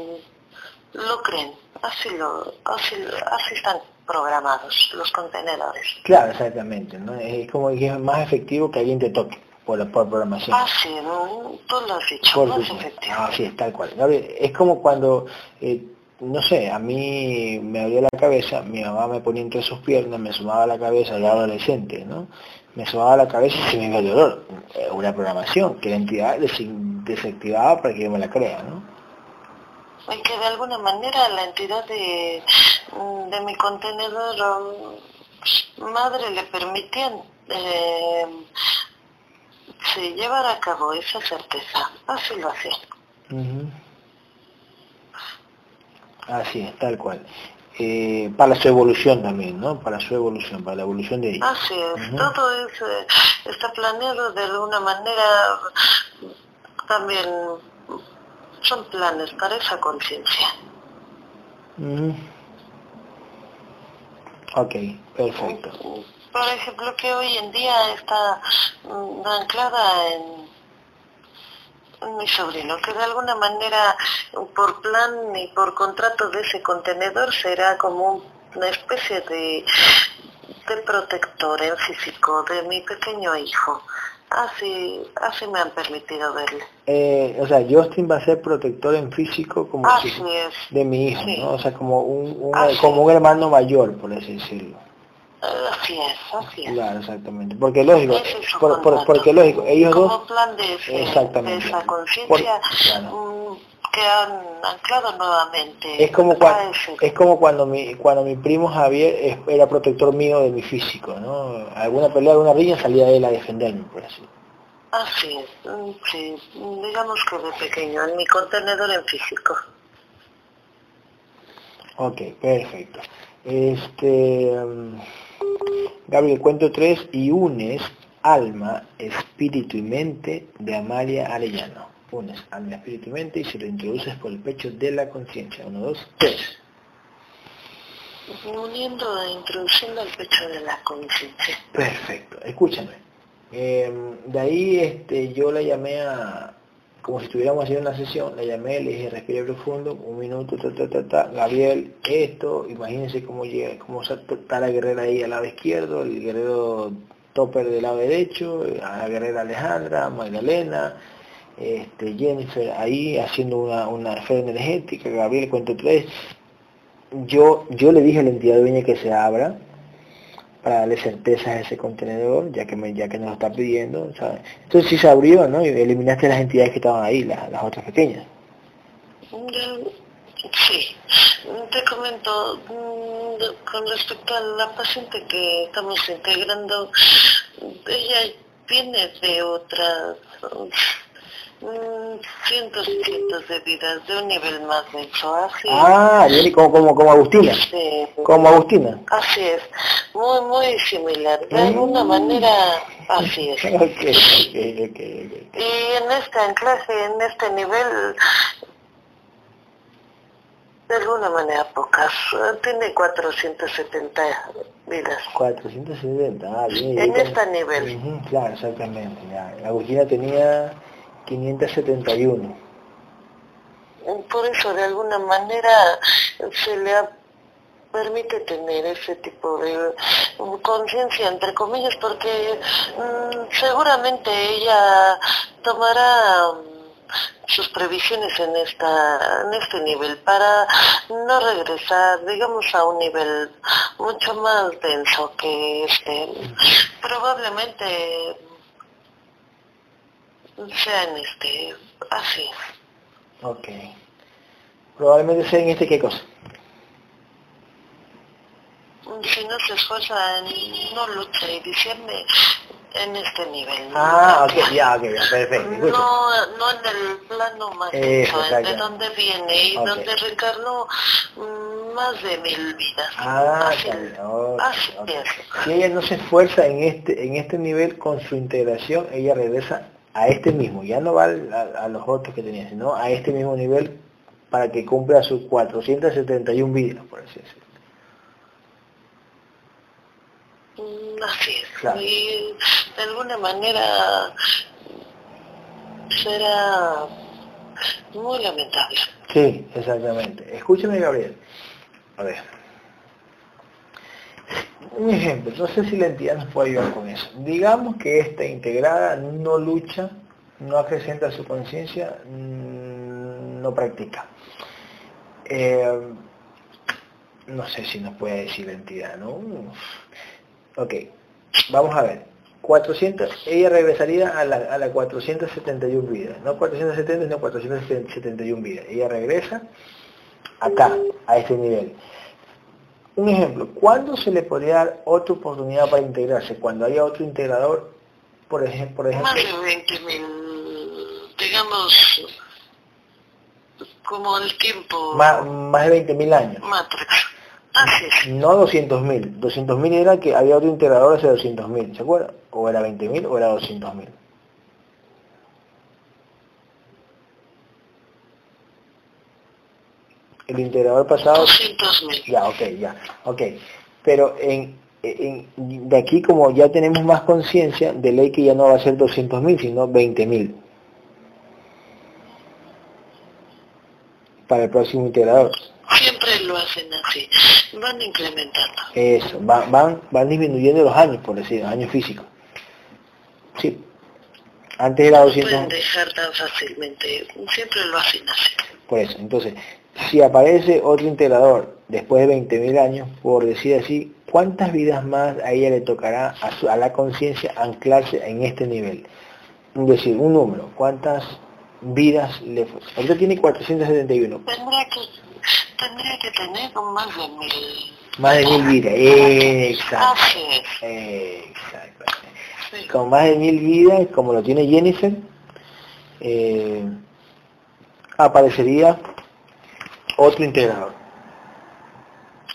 lo creen, así, lo, así, así están programados los contenedores. Claro, exactamente, ¿no? Es como que es más efectivo que alguien te toque por la por programación. Ah, sí, ¿no? tú lo has dicho, más efectivo. Ah, sí, tal cual. Es como cuando, eh, no sé, a mí me abrió la cabeza, mi mamá me ponía entre sus piernas, me sumaba la cabeza, ya adolescente, ¿no? Me sumaba la cabeza y se me iba el dolor. Una programación que la entidad desactivaba para que yo me la crea, ¿no? Y que de alguna manera la entidad de, mm, de mi contenedor um, madre le permitían eh, llevar a cabo esa certeza. Así lo hacía. Así es, tal cual. Eh, para su evolución también, ¿no? Para su evolución, para la evolución de ella. Así es, todo eh, está planeado de alguna manera también son planes para esa conciencia. Ok, perfecto. Por ejemplo, que hoy en día está mm, anclada en, mi sobrino, que de alguna manera por plan y por contrato de ese contenedor será como una especie de, de protector en físico de mi pequeño hijo. Así, así me han permitido verle. Eh, o sea, Justin va a ser protector en físico como de mi hijo, ¿no? O sea, como un, como un hermano mayor, por así decirlo. Así es, así es. Claro, exactamente. Porque lógico, por, porque lógico, ellos como dos... plan de, exactamente. de esa conciencia que han anclado nuevamente. Es como, cuando, es como cuando mi, cuando mi primo Javier era protector mío de mi físico, ¿no? Alguna pelea, alguna riña salía él a defenderme, por así. Así es, mm, sí, digamos que de pequeño, en mi contenedor en físico. Ok, perfecto. Este, um, Gabriel, cuento tres y unes alma, espíritu y mente de Amalia Arellano. Unes alma, espíritu y mente y se lo introduces por el pecho de la conciencia. Uno, dos, tres. Uniendo e introduciendo el pecho de la conciencia. Perfecto, escúchame. Eh, de ahí este, yo la llamé a, como si estuviéramos haciendo una sesión, la llamé, le dije respire profundo, un minuto, ta, ta, ta, ta, Gabriel, esto, imagínense cómo llega, cómo está la guerrera ahí al lado izquierdo, el guerrero topper del lado derecho, a la guerrera Alejandra, Magdalena, este, Jennifer ahí haciendo una, una esfera energética, Gabriel cuento tres. Yo, yo le dije a la entidad dueña que se abra, para darle certeza a ese contenedor, ya que me, ya que nos lo está pidiendo. Entonces sí se abrió, ¿no? Y eliminaste las entidades que estaban ahí, las, otras pequeñas. Sí, te comento, mm, con respecto a la paciente que estamos integrando, ella viene de otras cientos y cientos de vidas de un nivel más denso, así Ah, como, como, como Agustina. Sí. Como Agustina. Así es, muy, muy similar. De alguna mm. manera, así es. Okay, okay, okay, y en esta en clase, en este nivel, de alguna manera pocas. Tiene 470 vidas. 470, ah, bien. En este nivel. claro, exactamente. Ya. Agustina tenía 571. Por eso de alguna manera se le permite tener ese tipo de conciencia, entre comillas, porque mm, seguramente ella tomará mm, sus previsiones en esta en este nivel para no regresar digamos a un nivel mucho más denso que este probablemente sean este, así. Ok. Probablemente sea en este qué cosa. Si no se esfuerza, no lucha y diciembre en este nivel. Ah, ok, ya, ok, perfecto. No, no en el plano más de donde viene y donde recarnó mm, más de mil vidas. Ah, así, Si ella no se esfuerza en este, en este nivel con su integración, ella regresa a este mismo, ya no va a, los otros que tenía, sino a este mismo nivel para que cumpla sus 471 vidas, por así decirlo. Mm, así es. Y de alguna manera será muy lamentable. Sí, exactamente. Escúcheme, Gabriel. A ver un ejemplo, no sé si la entidad nos puede ayudar con eso. Digamos que esta integrada no lucha, no acrecenta su conciencia, mm, no practica. Eh, no sé si nos puede decir la entidad, ¿no? Ok, vamos a ver. 400, ella regresaría a la, a la 471 vidas, no 470, sino 471 vidas. Ella regresa acá, a este nivel. Un ejemplo, ¿cuándo se le podría dar otra oportunidad para integrarse? Cuando haya otro integrador, por ejemplo... Por ejemplo más de 20 mil, digamos, como el tiempo... Más, más de 20 mil años. Matrix. Así es. No 200 mil. 200 mil era que había otro integrador hace 200 mil, ¿se acuerda? O era 20 mil o era 200 el integrador pasado... Ya, ok, ya, ok. Pero en, de aquí como ya tenemos más conciencia, de ley que ya no va a ser 200.000, sino 20.000. Para el próximo integrador. Siempre lo hacen así, van incrementando. Eso, van, van, van disminuyendo los años, por decir, años físicos. Sí. Antes era 200... No pueden dejar tan fácilmente, siempre lo hacen así. Por eso, entonces, si aparece otro integrador después de 20.000 años, por decir así, ¿cuántas vidas más a ella le tocará a, la conciencia anclarse en este nivel? Es decir, un número, ¿cuántas vidas le fue? Ahorita tiene 471. Tendría que, tendría que tener más de mil. Más de mil vidas, exacto. Exacto. con más de mil vidas, como lo tiene Jennifer, eh, aparecería otro integrador.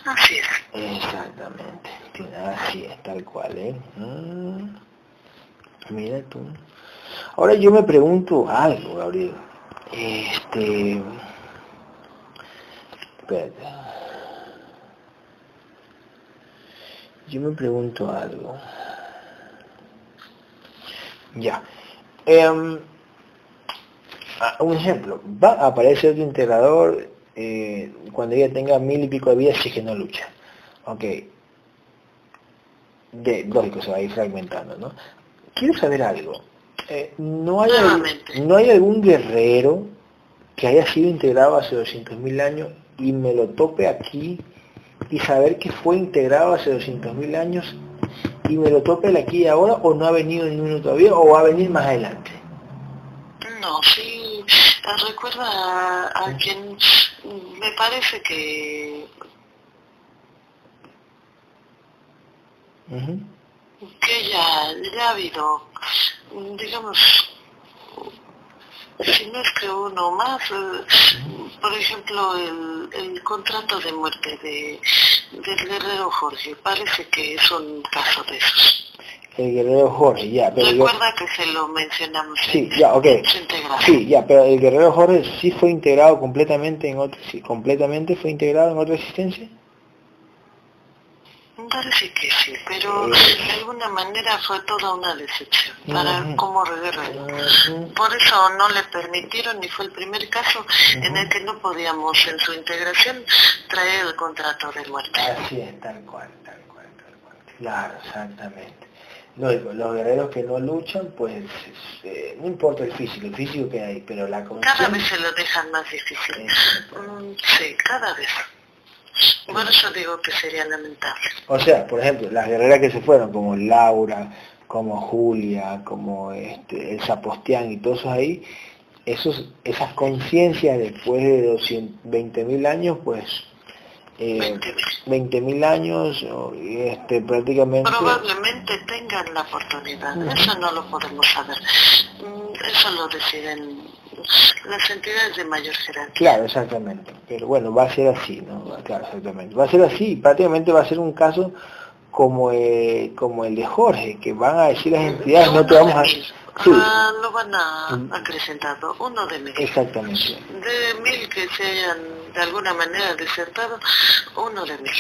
Así es. Exactamente, así es, tal cual, ¿eh? Mm. Mira tú. Ahora yo me pregunto algo, Gabriel. Este... Espérate. Yo me pregunto algo. Ya. Em, un ejemplo, va a aparecer otro integrador eh, cuando ella tenga mil y pico de vidas si es que no lucha. Ok. De, lógico, se va a ir fragmentando, ¿no? Quiero saber algo. Eh, ¿no, hay ¿No hay algún guerrero que haya sido integrado hace 200.000 años y me lo tope aquí y saber que fue integrado hace 200.000 años y me lo tope el aquí y ahora o no ha venido ninguno todavía o va a venir más adelante? No, sí, recuerda a, quien me parece que que ya, ya ha habido, digamos, si no es que uno más, eh, por ejemplo, el, el, contrato de muerte de, del guerrero Jorge, parece que es un caso de esos. El guerrero Jorge, ya, pero... Recuerda que se lo mencionamos sí, ya, ok. Sí, ya, pero el guerrero Jorge sí fue integrado completamente en otro, sí, completamente fue integrado en otra existencia. Parece que sí, pero de alguna manera fue toda una decepción para como guerrero. Por eso no le permitieron y fue el primer caso en el que no podíamos en su integración traer el contrato de muerte. Así es, tal cual, tal cual, tal cual. Claro, exactamente. Los guerreros que no luchan, pues eh, no importa el físico, el físico que hay, pero la Cada vez se lo dejan más difícil. Mm, sí, cada vez. Bueno, yo digo que sería lamentable. O sea, por ejemplo, las guerreras que se fueron, como Laura, como Julia, como este, el Zapostián y todos esos ahí, esos, esas conciencias después de 20.000 años, pues eh, 20.000 años, este, prácticamente... Probablemente tengan la oportunidad, eso no lo podemos saber, mm, eso lo deciden las entidades de mayor jerarquía. Claro, exactamente. Pero bueno, va a ser así, ¿no? Claro, exactamente. Va a ser así, prácticamente va a ser un caso como, eh, como el de Jorge, que van a decir las entidades, no te vamos a... Sí. Ah, lo van a acrecentar, uno de mil. Exactamente. De mil que se hayan de alguna manera desertado, uno de mil.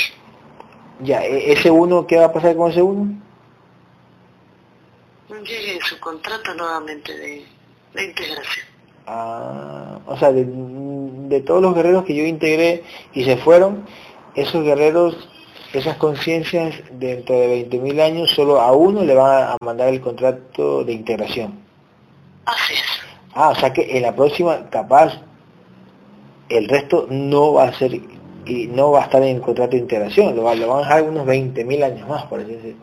Ya, ¿e-, ¿ese uno qué va a pasar con ese uno? Llegue su contrato nuevamente de, de integración. Ah, o sea, de, todos los guerreros que yo integré y se fueron, esos guerreros, esas conciencias dentro de 20.000 años, solo a uno le van a mandar el contrato de integración. Así es. Ah, o sea que en la próxima, capaz, el resto no va a ser y no va a estar en el contrato de integración, lo, lo van a dejar unos 20.000 años más, por así decirlo.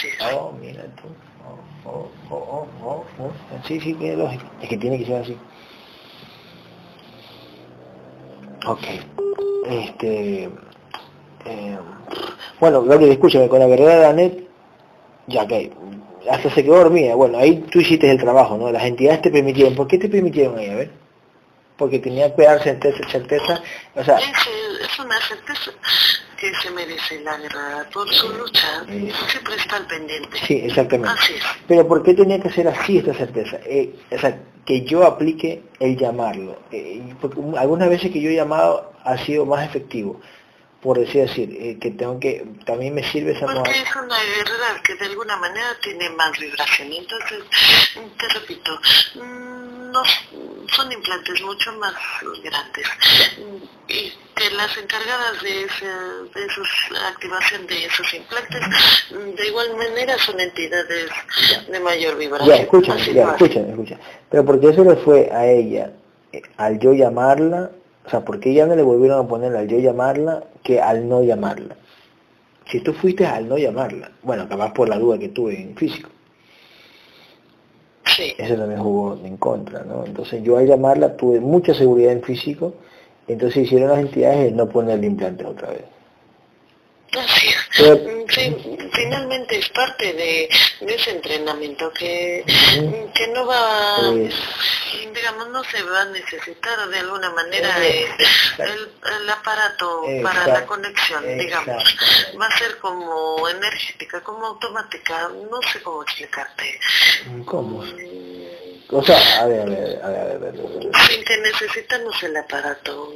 Sí, es. Oh, mira tú. Oh, oh, oh, sí, sí, tiene lógica. Es que tiene que ser así. Ok. Este... Eh, bueno, Gabriel, escúchame, con la guerrera de Anet, ya que hasta se quedó dormida. Bueno, ahí tú hiciste el trabajo, ¿no? Las entidades te permitieron. ¿Por qué te permitieron ahí? A ver. Porque tenía que dar certeza, certeza, o sea... Es, una certeza que se merece la guerra por su lucha, siempre está al pendiente. Sí, exactamente. Pero ¿por qué tenía que ser así esta certeza? Eh, o sea, que yo aplique el llamarlo. Eh, porque algunas veces que yo he llamado ha sido más efectivo por decir así, eh, que tengo que, también me sirve esa Porque es una guerra que de alguna manera tiene más vibración. Entonces, te repito, mm, no, son implantes mucho más grandes. Y que las encargadas de, ese, de esos, activación de esos implantes, de igual manera son entidades de mayor vibración. Ya, escucha, ya, escucha, escucha. Pero porque eso le fue a ella, eh, al yo llamarla, o sea, ¿por qué ya no le volvieron a poner al yo llamarla que al no llamarla? Si tú fuiste al no llamarla, bueno, capaz por la duda que tuve en físico. Sí. Eso también jugó en contra, ¿no? Entonces yo al llamarla tuve mucha seguridad en físico, entonces hicieron las entidades no poner el implante otra vez. Así. Sí, finalmente es parte de, ese entrenamiento que, que no va, digamos, no se va a necesitar de alguna manera el, aparato para la conexión, digamos. Va a ser como energética, como automática, no sé cómo explicarte. ¿Cómo? O sea, a ver, a ver, a ver, a ver. Sin que necesitamos el aparato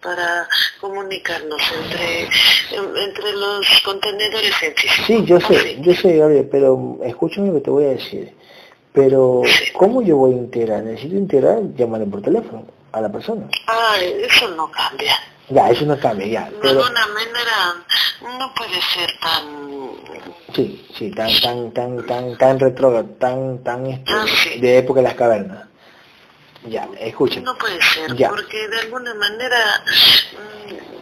para comunicarnos entre, entre los contenedores científicos. Sí, yo sé, yo sé, Gabriel, pero escúchame lo que te voy a decir. Pero, ¿cómo yo voy a integrar? Necesito integrar, llamarle por teléfono a la persona. Ah, eso no cambia. Ya, eso no cambia, ya. De alguna manera no puede ser tan... Sí, sí, tan, tan, tan, tan, tan retrógrado, tan, tan este, ah, de época de las cavernas. Ya, escuchen. No puede ser, porque de alguna manera mm,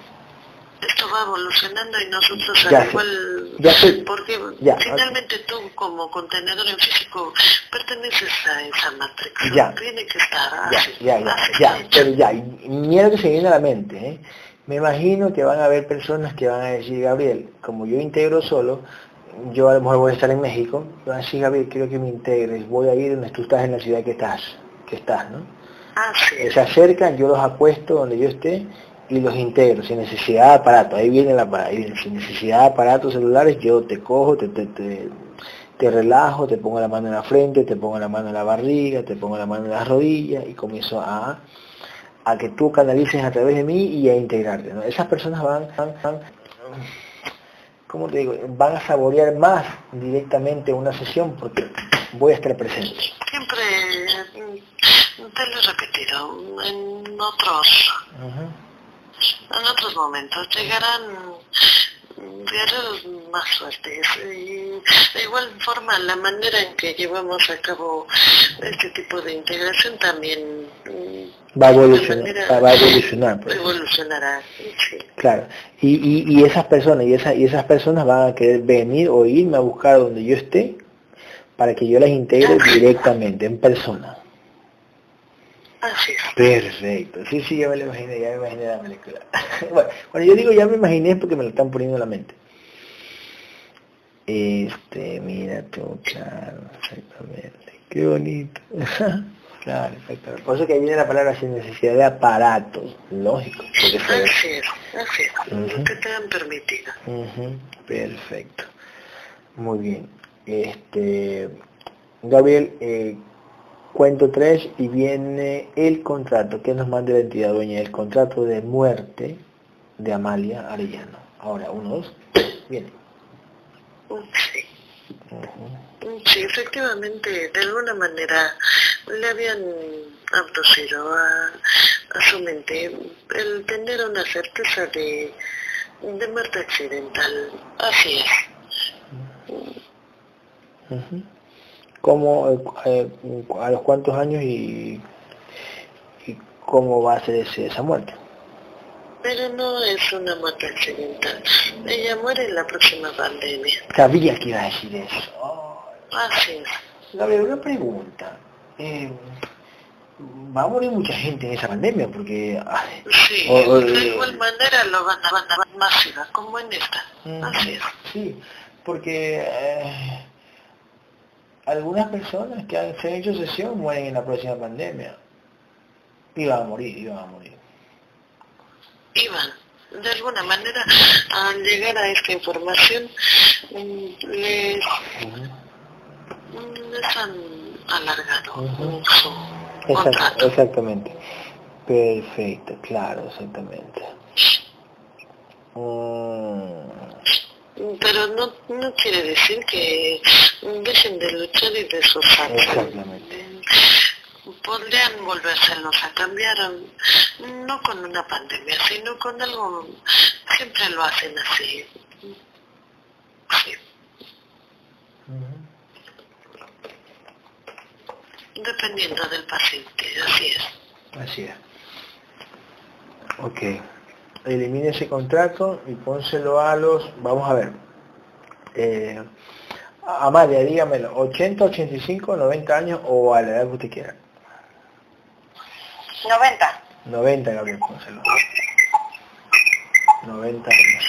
esto va evolucionando y nosotros al igual, porque finalmente tú como contenedor en físico perteneces a esa matriz, ya, tiene que estar ya, ya, ya, ya, pero ya, miedo que se viene a la mente, ¿eh? me imagino que van a haber personas que van a decir, Gabriel, como yo integro solo, yo a lo mejor voy a estar en México, van a decir, Gabriel, quiero que me integres, voy a ir donde tú estás en la ciudad que estás que estás, ¿no? Ah, Se acercan, yo los acuesto donde yo esté y los integro, sin necesidad de aparato, ahí viene la sin necesidad de aparatos celulares, yo te cojo, te, te, te, relajo, te pongo la mano en la frente, te pongo la mano en la barriga, te pongo la mano en las rodillas y comienzo a, a que tú canalices a través de mí y a integrarte. ¿no? Esas personas van, van, van ¿cómo te digo? Van a saborear más directamente una sesión porque voy a estar presente. Siempre te lo he repetido, en otros, en otros momentos llegarán guerreros más fuertes y de igual forma la manera en que llevamos a cabo este tipo de integración también mm, va a evolucionar, va a evolucionar pues. evolucionará claro. Y, y, y, esas personas y, esa, y esas personas van a querer venir o irme a buscar donde yo esté para que yo las integre directamente en persona Perfecto. Sí, sí, ya me lo imaginé, ya me imaginé la película. bueno, cuando yo digo ya me imaginé es porque me lo están poniendo en la mente. Este, mira tú, claro, exactamente. Qué bonito. claro, exactamente. Por eso que ahí viene la palabra sin necesidad de aparatos, lógico. Así es, así es, que te han permitido. Perfecto. Muy bien. Este, Gabriel, eh, Cuento 3 y viene el contrato que nos manda la entidad dueña, el contrato de muerte de Amalia Arellano. Ahora, uno, dos, viene. Sí. efectivamente, de alguna manera le habían abducido a, su mente el tener una certeza de, de muerte accidental. Así es cómo, eh, a los cuántos años y, y, cómo va a ser ese, esa muerte. Pero no es una muerte accidental. Ella muere en la próxima pandemia. Sabía que iba a decir eso. Así es. Gabriel, una pregunta. Eh, va a morir mucha gente en esa pandemia porque... Sí, de igual manera lo van a, van a masiva, como en esta. Así es. Sí, porque... Eh, algunas personas que han, se han hecho sesión mueren en la próxima pandemia. Iban a morir, iban a morir. Iban. De alguna manera, al llegar a esta información, mm, les, les han alargado Exactamente. Perfecto, claro, exactamente. Mm. Pero no, no quiere decir que dejen de luchar y de sufrir. Exactamente. Podrían volvérselos a cambiar, no con una pandemia, sino con algo, siempre lo hacen así. Sí. Dependiendo del paciente, así es. Así es. Ok elimine ese contrato y pónselo a los, vamos a ver, eh, Amalia, dígamelo, 80, 85, 90 años o a la edad que usted quiera. 90. 90, Gabriel, pónselo. 90 años.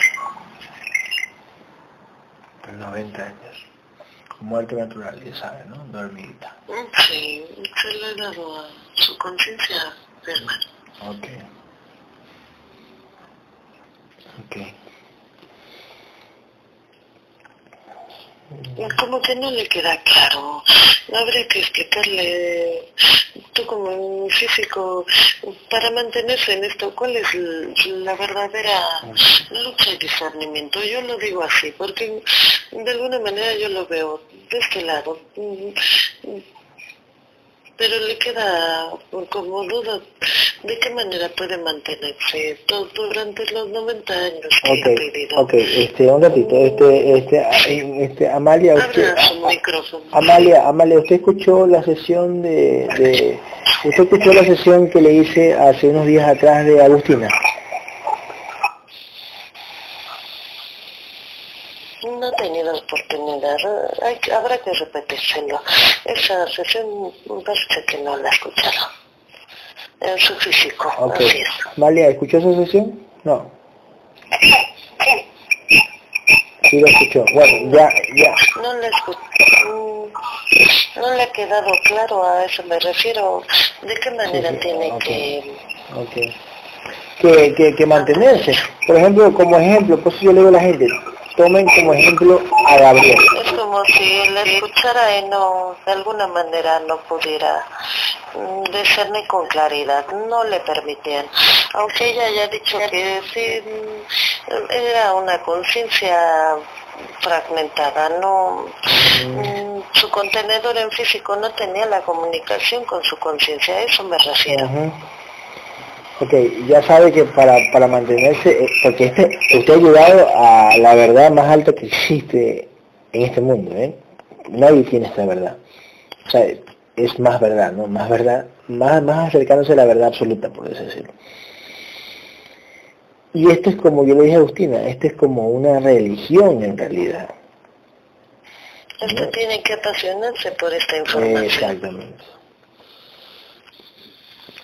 90 años. Muerte natural, ya sabe, ¿no? Dormidita. Sí, se le ha dado a su conciencia permanente. Ok. Ok. Como que no le queda claro. Habría que explicarle, tú como un físico, para mantenerse en esto, ¿cuál es la verdadera lucha y discernimiento? Yo lo digo así, porque de alguna manera yo lo veo de este lado pero le queda como duda de qué manera puede mantenerse todo durante los 90 años que okay, ha vivido. Ok, este, un ratito, este, este, este, Amalia, usted, Amalia, Amalia, usted escuchó la sesión de, de, usted escuchó la sesión que le hice hace unos días atrás de Agustina. No he tenido oportunidad, Hay, habrá que repetírselo. Esa sesión parece que no la he escuchado. En su físico, okay. así es. Malia, ¿escuchó esa sesión? No. Sí lo escuchó. Bueno, ya, ya. No le escuché. Mm, no le ha quedado claro, a eso me refiero. ¿De qué manera tiene que... Okay. Que, que, que mantenerse. Por ejemplo, como ejemplo, pues yo le digo a la gente, tomen como ejemplo a Gabriel. Es como si él escuchara y no, de alguna manera no pudiera mm, discernir con claridad, no le permitían. Aunque ella haya dicho que sí, mm, era una conciencia fragmentada, no mm. su contenedor en físico no tenía la comunicación con su conciencia, a eso me refiero. Ok, ya sabe que para, para mantenerse, eh, porque este, usted ha llegado a la verdad más alta que existe en este mundo, ¿eh? Nadie tiene esta verdad. O sea, es más verdad, ¿no? Más verdad, más, más acercándose a la verdad absoluta, por decirlo. Y esto es como yo le dije a Agustina, esto es como una religión en realidad. Esto tiene que apasionarse por esta información. Exactamente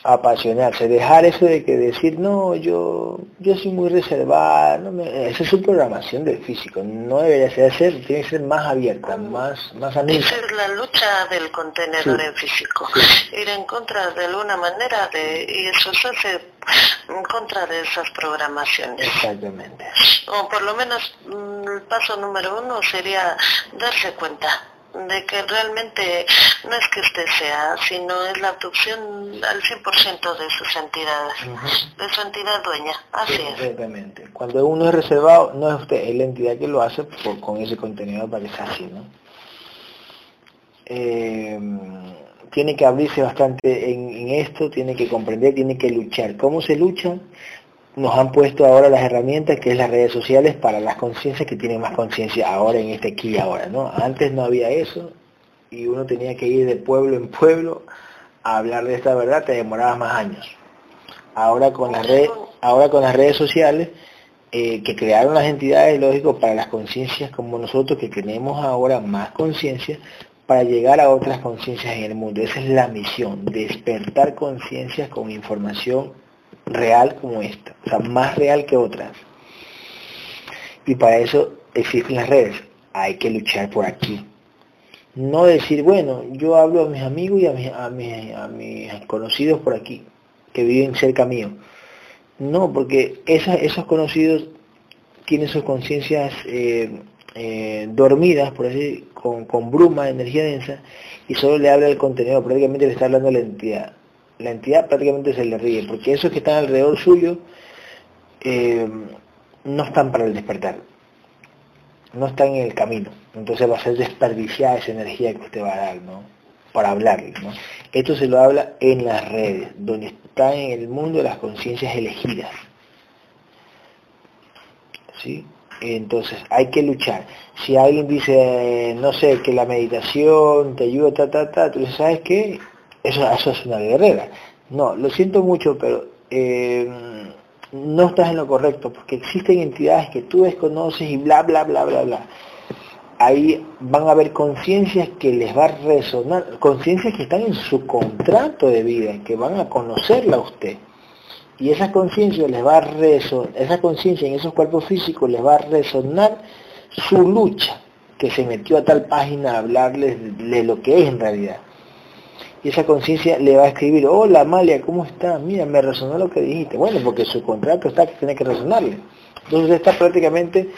apasionarse, dejar eso de que decir, no, yo, yo soy muy reservada, no me, esa es su programación del físico, no debería ser, ser tiene que ser más abierta, más, más Esa es la lucha del contenedor en físico, ir en contra de alguna manera de, y eso se hace en contra de esas programaciones. Exactamente. O por lo menos mm, el paso número uno sería darse cuenta de que realmente no es que usted sea, sino es la adopción al 100% de sus entidades, de su entidad dueña, así es. Exactamente. Cuando uno es reservado, no es usted, es la entidad que lo hace con ese contenido para que sea así, ¿no? Eh, tiene que abrirse bastante en, en, esto, tiene que comprender, tiene que luchar. ¿Cómo se lucha? Nos han puesto ahora las herramientas que es las redes sociales para las conciencias que tienen más conciencia ahora en este aquí y ahora, ¿no? Antes no había eso y uno tenía que ir de pueblo en pueblo a hablar de esta verdad, te demoraba más años. Ahora con las redes, ahora con las redes sociales, eh, que crearon las entidades, lógico, para las conciencias como nosotros, que tenemos ahora más conciencia, para llegar a otras conciencias en el mundo. Esa es la misión, despertar conciencias con información real como esta, o sea, más real que otras. Y para eso existen las redes, hay que luchar por aquí. No decir, bueno, yo hablo a mis amigos y a mis, a mis, a mis conocidos por aquí, que viven cerca mío. No, porque esos conocidos tienen sus conciencias eh, eh, dormidas, por así con, con bruma, energía densa, y solo le habla el contenido, prácticamente le está hablando la entidad la entidad prácticamente se le ríe, porque esos que están alrededor suyo eh, no están para el despertar, no están en el camino, entonces va a ser desperdiciada esa energía que usted va a dar, ¿no? Para hablarle, ¿no? Esto se lo habla en las redes, donde están en el mundo las conciencias elegidas. ¿Sí? Entonces hay que luchar. Si alguien dice, no sé, que la meditación te ayuda, ta, ta, ta, tú ¿sabes qué? Eso, eso es una guerrera. No, lo siento mucho, pero eh, no estás en lo correcto, porque existen entidades que tú desconoces y bla, bla, bla, bla, bla. Ahí van a haber conciencias que les va a resonar, conciencias que están en su contrato de vida, que van a conocerla a usted. Y esa conciencia les va a resonar, esa conciencia en esos cuerpos físicos les va a resonar su lucha que se metió a tal página a hablarles de lo que es en realidad. Y esa conciencia le va a escribir, hola Amalia, ¿cómo estás? Mira, me resonó lo que dijiste. Bueno, porque su contrato está que tiene que resonarle. Entonces está prácticamente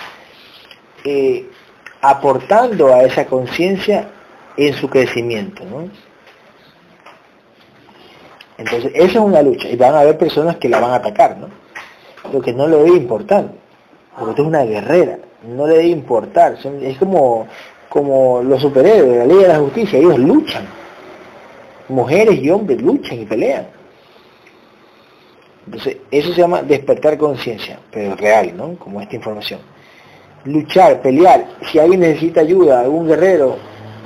eh, aportando a esa conciencia en su crecimiento. ¿no? Entonces, esa es una lucha. Y van a haber personas que la van a atacar, ¿no? Lo que no le debe importar. Porque es una guerrera. No le debe importar. Es como, como los superhéroes la ley de la justicia. Ellos luchan. Mujeres y hombres luchan y pelean. Entonces, eso se llama despertar conciencia, pero real, ¿no? Como esta información. Luchar, pelear. Si alguien necesita ayuda, algún guerrero,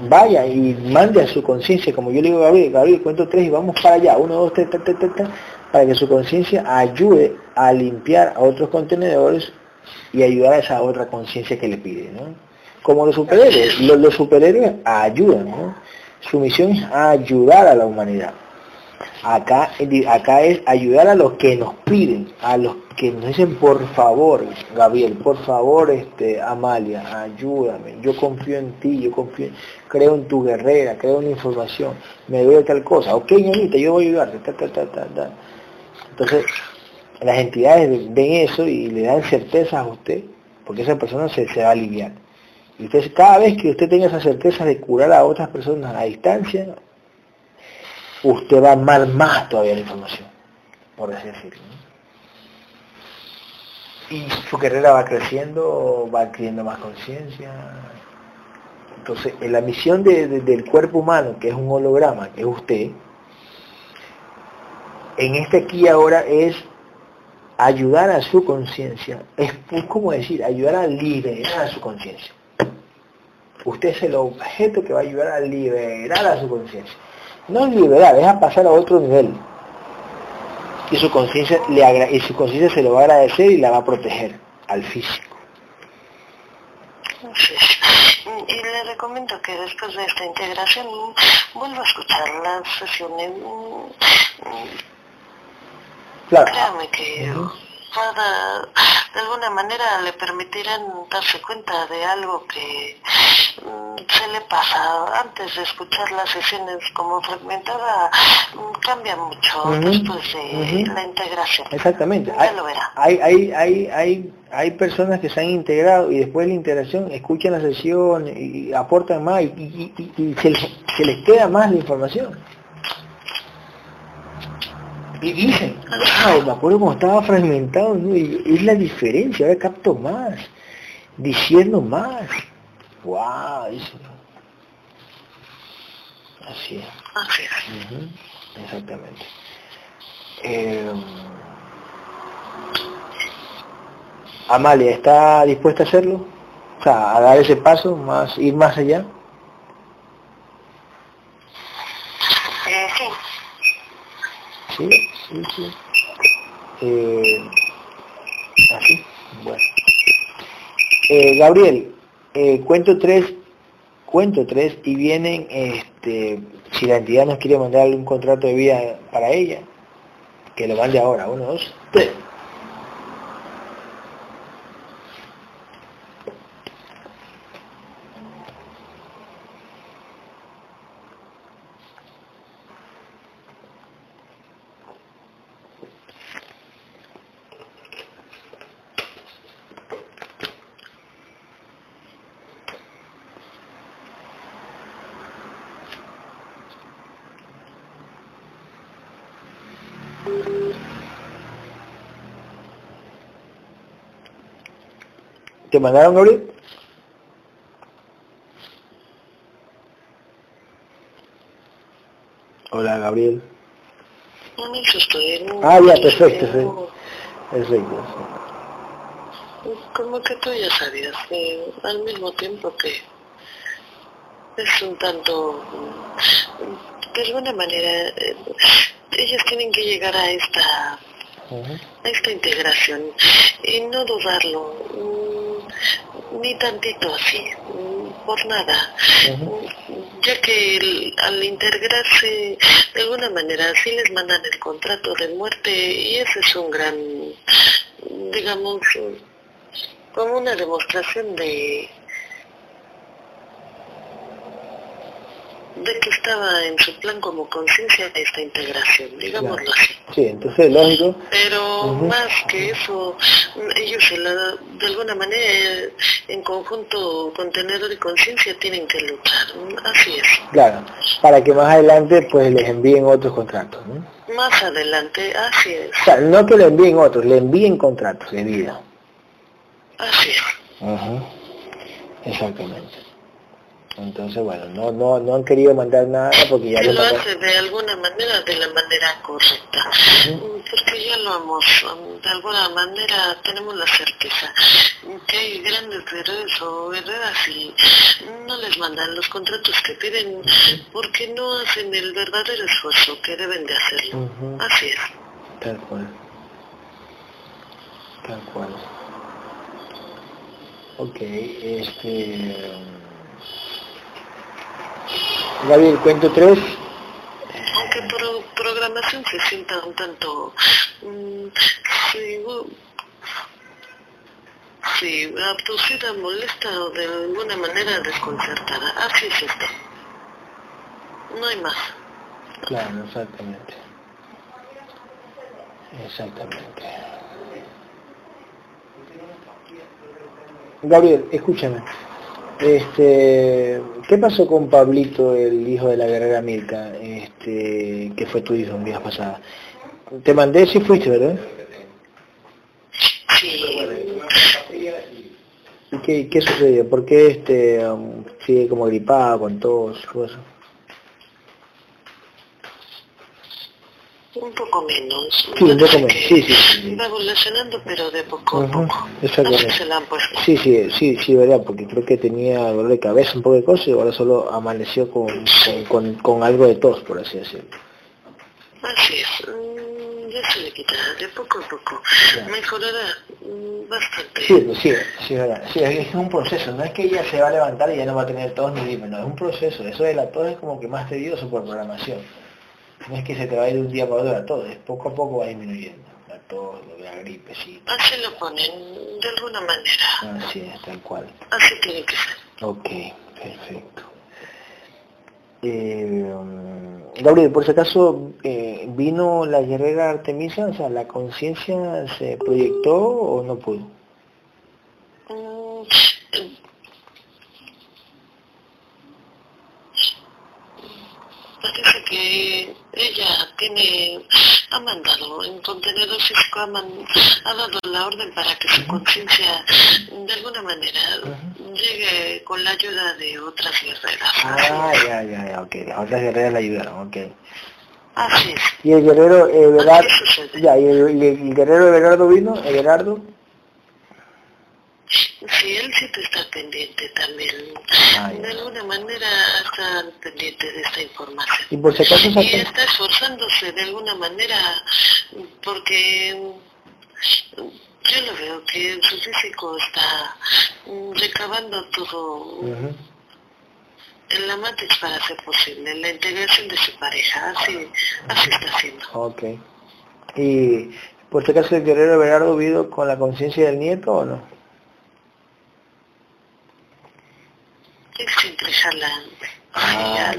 vaya y mande a su conciencia, como yo le digo a Gabriel, Gabriel, cuento tres y vamos para allá, uno, dos, tres, tres, tres, para que su conciencia ayude a limpiar a otros contenedores y ayudar a esa otra conciencia que le pide, ¿no? Como los superhéroes, los, los superhéroes ayudan, ¿no? Su misión es ayudar a la humanidad. Acá, acá es ayudar a los que nos piden, a los que nos dicen por favor, Gabriel, por favor, este, Amalia, ayúdame, yo confío en ti, yo confío, creo en tu guerrera, creo en la información, me duele tal cosa, ok, ñañita, yo voy a ayudarte, Entonces, las entidades ven eso y le dan certeza a usted, porque esa persona se, se va a aliviar. Y cada vez que usted tenga esa certeza de curar a otras personas a distancia, usted va a armar más todavía la información, por así decirlo. Y su carrera va creciendo, va adquiriendo más conciencia. Entonces, en la misión del cuerpo humano, que es un holograma, que es usted, en este aquí ahora es ayudar a su conciencia, es como decir, ayudar a liberar a su conciencia. Usted es el objeto que va a ayudar a liberar a su conciencia. No liberar, es a pasar a otro nivel. Y su conciencia le y su conciencia se lo va a agradecer y la va a proteger al físico. Y le recomiendo que después de esta integración vuelva a escuchar las sesiones. Claro. Créame que de alguna manera le permitirán darse cuenta de algo que mm, se le pasa. Antes de escuchar las sesiones como fragmentada mm, cambia mucho después de la integración. Exactamente. Hay, lo verá. Hay, hay, hay, hay, hay personas que se han integrado y después de la integración escuchan la sesión y aportan más y, y, se, se les queda más la información y dicen, wow, me acuerdo cuando estaba fragmentado, ¿no? es la diferencia, ahora capto más, diciendo más. Wow, eso. Así es. Exactamente. Em, Amalia, ¿está dispuesta a hacerlo? O sea, a dar ese paso, más, ir más allá. Eh, sí. ¿Sí? Eh, así, bueno. Eh, Gabriel, eh, cuento tres, cuento tres y vienen, este, si la entidad nos quiere mandar un contrato de vida para ella, que lo mande ahora, uno, dos, tres. ¿Te mandaron, Gabriel? Hola, Gabriel. Ah, ya, perfecto, sí. Perfecto. Como que tú ya sabías, que al mismo tiempo que es un tanto, de alguna manera, eh, ellos tienen que llegar a esta, a esta integración y no dudarlo ni tantito así, por nada, ya que al integrarse de alguna manera sí les mandan el contrato de muerte y ese es un gran, digamos, como una demostración de de que estaba en su plan como conciencia esta integración, digámoslo así. Sí, entonces lógico. Pero más que eso, ellos de alguna manera en conjunto contenedor y conciencia tienen que luchar, así es. Claro, para que más adelante pues les envíen otros contratos, ¿no? Más adelante, así es. O sea, no que le envíen otros, le envíen contratos de vida. Así es. Exactamente. Entonces, bueno, no, no, no han querido mandar nada porque ya... lo hace de alguna manera, de la manera correcta. Porque ya lo hemos, de alguna manera tenemos la certeza que hay grandes guerreros o guerreras y no les mandan los contratos que piden porque no hacen el verdadero esfuerzo que deben de hacerlo. Así es. Tal cual. Tal cual. Ok, este... Gabriel, cuento tres. Aunque por programación se sienta un tanto... Um, sí, abducida, molesta o de alguna manera desconcertada. Así es esto. No hay más. Claro, exactamente. Exactamente. Gabriel, escúchame. Este, ¿Qué pasó con Pablito, el hijo de la guerrera Mirka, este, que fue tu hijo un día pasada? Te mandé si fuiste, ¿verdad? Sí. ¿Y qué, qué sucedió? ¿Por qué este, um, sigue como gripado con tos? Cosas? Un poco menos. Sí, un poco menos. Sí, sí, Va evolucionando, pero de poco a poco. Exactamente. Sí, sí, sí, sí, verdad, porque creo que tenía dolor de cabeza, un poco de cosas, y ahora solo amaneció con, con, con, algo de tos, por así decirlo. Así es. Mm, ya se le quitará, de poco a poco. Mejorará mm, bastante. Sí, pues sí, sí, verdad. Sí, es un proceso, no es que ella se va a levantar y ya no va a tener tos ni gripe, no, es un proceso. Eso de la tos es como que más tedioso por programación no es que se te va a ir de un día para otro a todo, es poco a poco va disminuyendo, a todo, la gripe, sí. Así lo ponen, de alguna manera. Así es, tal cual. Así tiene que ser. Ok, perfecto. Eh, Gabriel, por si acaso, eh, ¿vino la guerrera Artemisa? O sea, ¿la conciencia se proyectó o no pudo? parece que ella tiene, ha mandado en contenedor físico, ha, dado la orden para que su conciencia de alguna manera llegue con la ayuda de otras guerreras. Ah, ya, ya, ya, ok. Las otras guerreras la ayudaron, ok. Así es. Y el guerrero Everardo, ya, y el, el, guerrero Everardo vino, Everardo. Él siempre está pendiente también. De alguna manera está pendiente de esta información. Y por si acaso Y está esforzándose de alguna manera porque yo lo veo que su físico está recabando todo en la matriz para hacer posible la integración de su pareja. Así, así está haciendo. Ok. ¿Y por si acaso el guerrero Everardo vivido con la conciencia del nieto o no? Siempre jala ah,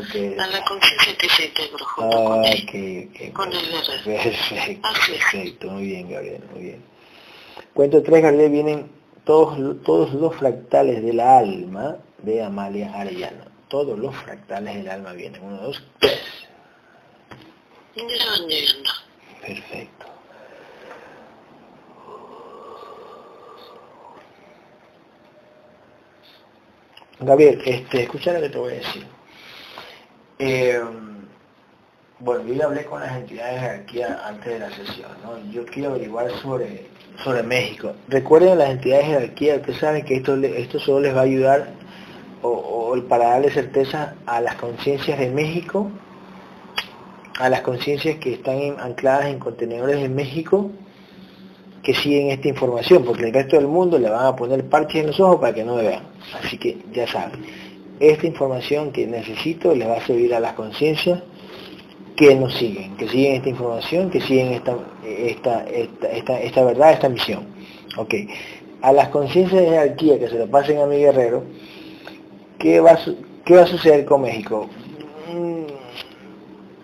okay, a la conciencia que se integró junto ah, con okay, con el Perfecto, perfecto, muy bien Gabriel, muy bien. Cuento tres, Gabriel, vienen todos, todos los fractales del alma de Amalia Arellano. Todos los fractales del alma vienen. Uno, dos, tres. Perfecto. Gabriel, este, escucha lo que te voy a decir. Eh, bueno, yo ya hablé con las entidades de aquí antes de la sesión, ¿no? Yo quiero averiguar sobre, sobre México. Recuerden las entidades de jerarquía, ustedes saben que esto, esto solo les va a ayudar o, para darle certeza a las conciencias de México, a las conciencias que están ancladas en contenedores de México, que siguen esta información, porque el resto del mundo le van a poner parches en los ojos para que no me vean. Así que ya saben, esta información que necesito les va a servir a las conciencias que nos siguen, que siguen esta información, que siguen esta, esta, esta, esta, verdad, esta misión. Ok. A las conciencias de jerarquía que se lo pasen a mi guerrero, ¿qué va, ¿qué va a suceder con México?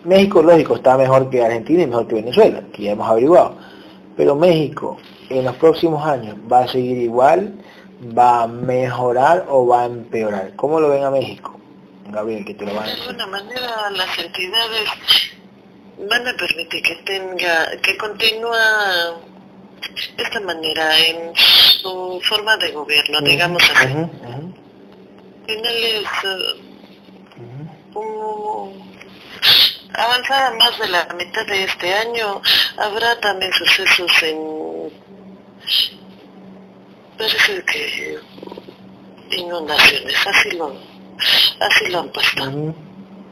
México, lógico, está mejor que Argentina y mejor que Venezuela, que ya hemos averiguado. Pero México en los próximos años va a seguir igual, va a mejorar o va a empeorar. ¿Cómo lo ven a México? Gabriel, que te lo van a De alguna manera las entidades van a permitir que tenga, que continúa esta manera en su forma de gobierno, digamos así. Eh, ujú. un- avanzada más de la mitad de este año, habrá también sucesos en, parece que inundaciones, así lo, así lo han puesto. Ujú.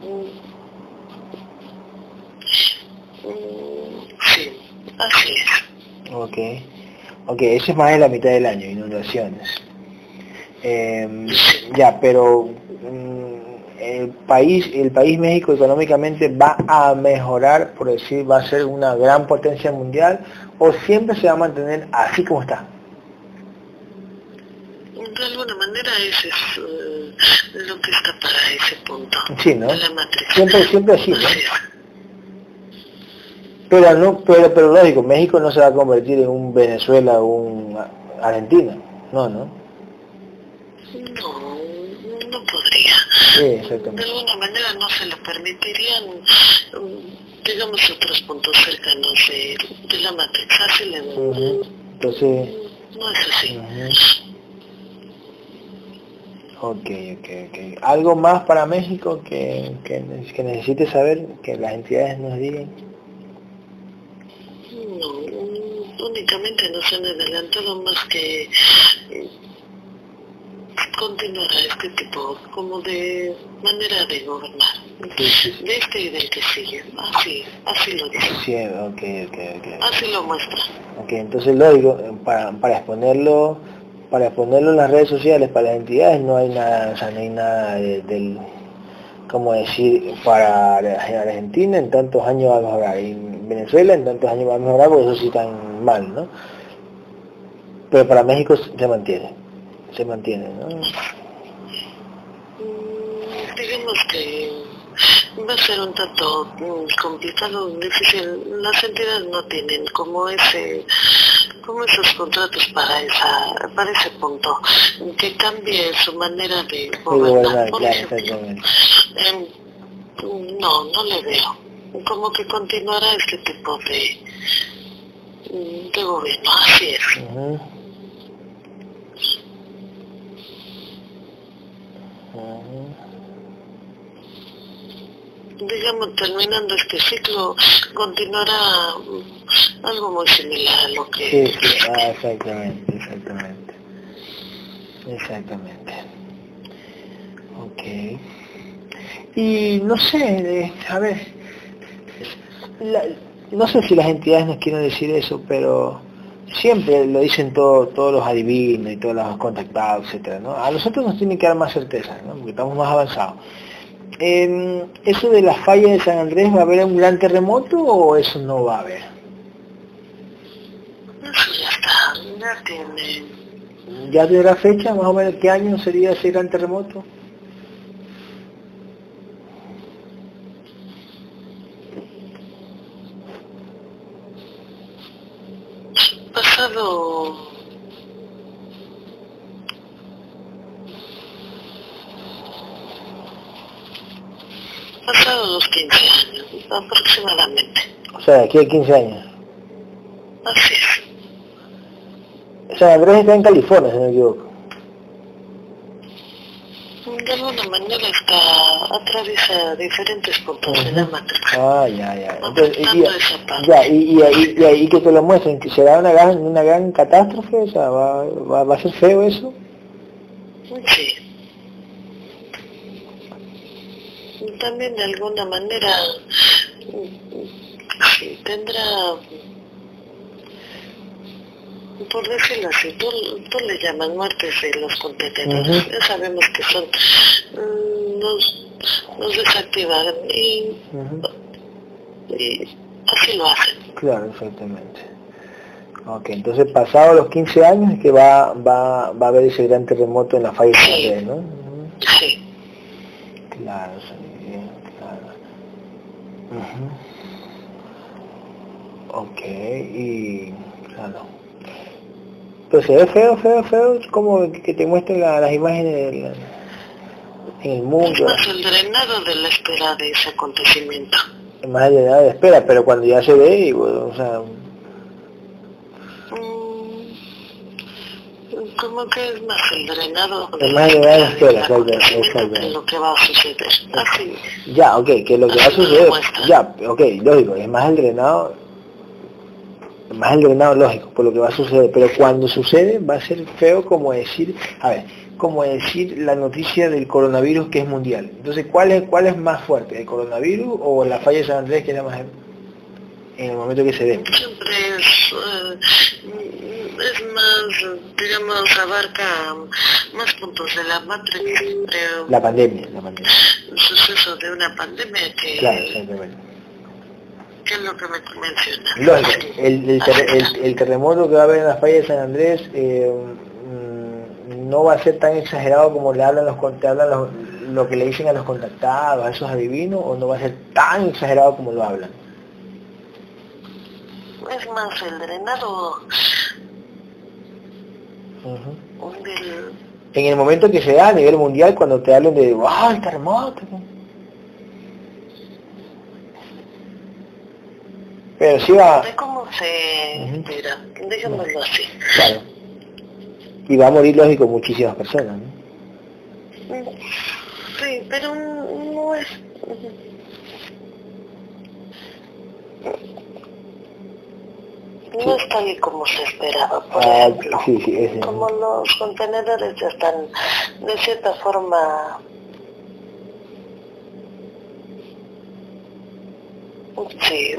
Mm. Mm, Sí, así es. Ok. Ok, eso es más de la mitad del año, inundaciones. Eh, ya, pero mm, el país, el país México económicamente va a mejorar, por decir, va a ser una gran potencia mundial, o siempre se va a mantener así como está. De alguna manera ese es eh, lo que está para ese punto Sí, ¿no? de la matriz. Siempre, siempre así, ¿no? Pero no, pero, pero lógico, México no se va a convertir en un Venezuela o un Argentina. No, no. No. Sí, De alguna manera no se lo permitirían, mm, digamos, otros puntos cercanos de, de la matriz. Así le Ujú. Entonces, No es así. Ujú. Ok, ok, ok. ¿Algo más para México que, que, que necesite saber, que las entidades nos digan? No, únicamente nos han adelantado más que mm, continuar este tipo como de manera de gobernar. Sí, sí, sí. De este y del que sigue. Así, así lo dice. Sí, ok, ok, ok. Así lo muestra. Ok, entonces lógico, eh, para, para exponerlo, para exponerlo en las redes sociales, para las entidades no hay nada, o sea, no hay nada de- del, como decir, para Argentina en tantos años va a mejorar, y en Venezuela en tantos años va a mejorar, porque eso sí tan mal, ¿no? Pero para México se mantiene, se mantiene, ¿no? Mm, digamos que va a ser un tanto mm, complicado, difícil. Las entidades no tienen como ese, como esos contratos para esa, para ese punto, que cambie su manera de gobernar. Por ejemplo, em, no, no le veo. Como que continuará este tipo de, mm, de gobierno, así es. Digamos, terminando este ciclo, continuará mm, algo muy similar a lo que... Sí, sí, ah, exactamente, exactamente. Exactamente. Ok. Y no sé, eh, a ver, la- no sé si las entidades nos quieren decir eso, pero siempre lo dicen todo, todos los adivinos y todos los contactados, etcétera, ¿no? A nosotros nos tienen que dar más certeza, ¿no? Porque estamos más avanzados. Em, ¿Eso de la falla de San Andrés va a haber un gran terremoto o eso no va a haber? Eso ya está, ya tiene... ¿Ya tendrá fecha más o menos qué año sería ese gran terremoto? Pasado... Pasado los 15 años, aproximadamente. O sea, aquí a 15 años. Así es. San Andrés está en California, si no me equivoco. De alguna manera está, atraviesa diferentes puntos de la matriz. Ah, ya, ya. Entonces, y, ya, y, y, y- y que te lo muestren, que será una gran, una gran catástrofe, o sea, va, va, va a ser feo eso. Sí. Y También de alguna manera mm, sí, tendrá, por decirlo así, tú, tú le llamas muertes de los competidores. Ya sabemos que son, mm, nos, nos desactivan y, y así lo hacen. Claro, exactamente. Ok, entonces pasado los 15 años es que va, va, va a haber ese gran terremoto en la falla de San Andrés, ¿no? Sí. Claro, sí, bien, claro. Ok, y claro. Pero se ve feo, feo, feo, como que te muestren las imágenes en el mundo. Es más el drenado de la espera de ese acontecimiento. Más drenado de espera, pero cuando ya se ve, y, bueno, o sea... como que es más el drenado es más el drenado que lo que va a suceder. Así. Ya, ok, que lo que va a suceder, ya, ok, lógico, es más el drenado más el drenado lógico, por lo que va a suceder, pero cuando sucede va a ser feo como decir, a ver, como decir la noticia del coronavirus que es mundial. Entonces, ¿cuál es, cuál es más fuerte, el coronavirus o la falla de San Andrés que era más en el momento que se dé? Siempre es, eh, es más, digamos, abarca más puntos de la matriz. La pandemia, la pandemia. El suceso de una pandemia que... Claro, exactamente ¿Qué es lo que me menciona? Lógico, el, el, el, terremoto que va a haber en la falla de San Andrés eh, mm, no va a ser tan exagerado como le hablan los, te hablan lo que le dicen a los contactados, a esos adivinos, o no va a ser tan exagerado como lo hablan. Es más, el drenado En el momento que se da a nivel mundial, cuando te hablan de, ¡ah, el terremoto! Pero sí va... cómo se espera, dejémoslo así. Claro. Y va a morir, lógico, muchísimas personas, ¿no? Sí, pero no es... No es tal y como se esperaba, por ah, ejemplo. Sí, sí, como los contenedores ya están de cierta forma Sí,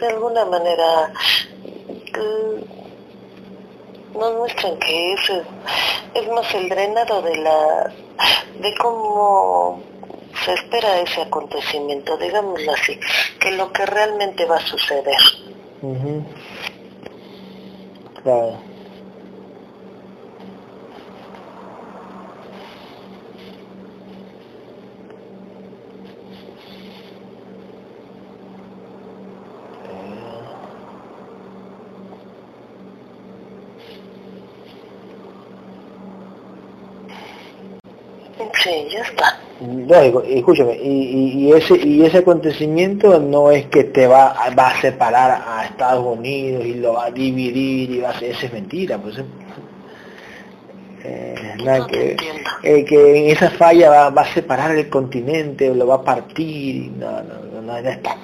de alguna manera mm, nos muestran que eso es, más el drenado de la de cómo se espera ese acontecimiento, digámoslo así, que lo que realmente va a suceder. Claro. Sí, está. escúchame, y, y, ese y ese acontecimiento no es que te va, va a separar a Estados Unidos y lo va a dividir y va a ser, eso es mentira, pues eh, nada que, eh, que en esa falla va, va, a separar el continente, lo va a partir, no, no, no, no, está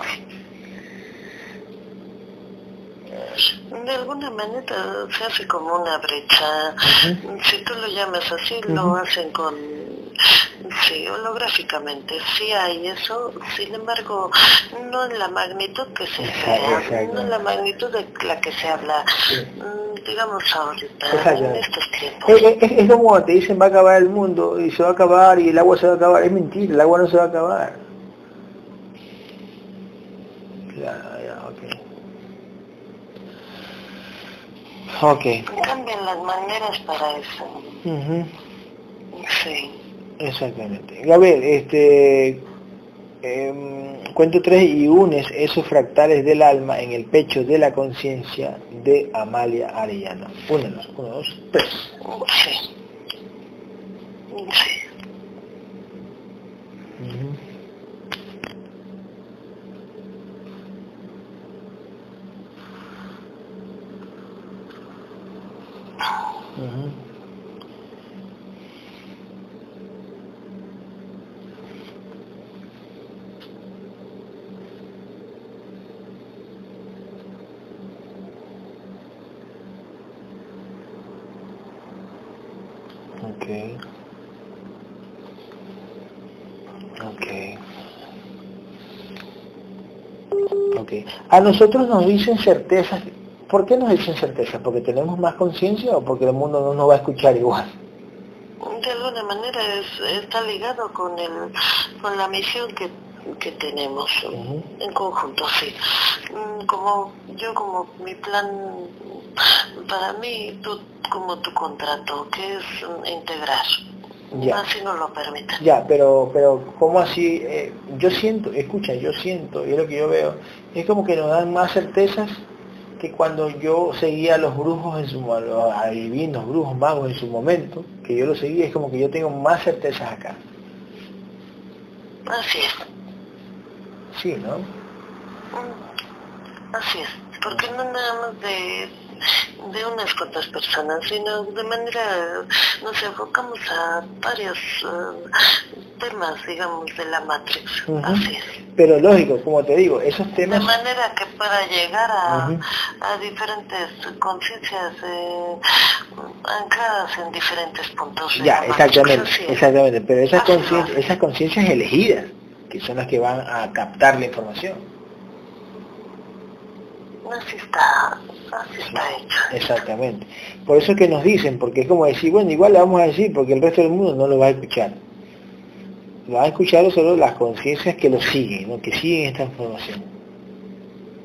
de alguna manera se hace como una brecha. Si tú lo llamas así, lo hacen con, sí, holográficamente. Sí hay eso, sin embargo, no en la magnitud que se espera, no en la magnitud de la que se habla, mm, digamos ahorita, en estos tiempos. Es, como te dicen va a acabar el mundo y se va a acabar y el agua se va a acabar. Es mentira, el agua no se va a acabar. Claro. Ok. Cambian las maneras para eso. Sí. Exactamente. Ver, este, em, cuento tres y unes esos fractales del alma en el pecho de la conciencia de Amalia Arellano. Únelos, uno, dos, tres. Sí. Sí. Okay. Okay. Okay. A nosotros nos dicen certezas ¿Por qué nos dicen certeza? ¿Porque tenemos más conciencia o porque el mundo no nos va a escuchar igual? De alguna manera está ligado con, el, con la misión que, tenemos en conjunto, sí. Mm, como yo como mi plan, para mí, tú como tu contrato, que es integrar. Ya. Así no lo permiten. Ya, pero, pero ¿cómo así? Eh, yo siento, escucha, yo siento, y es lo que yo veo, es como que nos dan más certezas que cuando yo seguía a los brujos en su a los adivinos, brujos, magos en su momento, que yo los seguía, es como que yo tengo más certezas acá. Así es. Sí, ¿no? Mm, Así es. Porque no nada más de, de unas cuantas personas, sino de manera, nos enfocamos a varios eh, temas, digamos, de la Matrix. Así es. Pero lógico, como te digo, esos De temas... manera que pueda llegar a, diferentes conciencias eh, ancladas en diferentes puntos. de Ya, la exactamente, exactamente, pero esas conciencias, esas conciencias elegidas, que son las que van a captar la información. Así está, está hecho. Exactamente. Por eso es que nos dicen, porque es como decir, bueno, igual le vamos a decir, porque el resto del mundo no lo va a escuchar. Lo van a escuchar solo las conciencias que lo siguen, ¿no? que siguen esta información.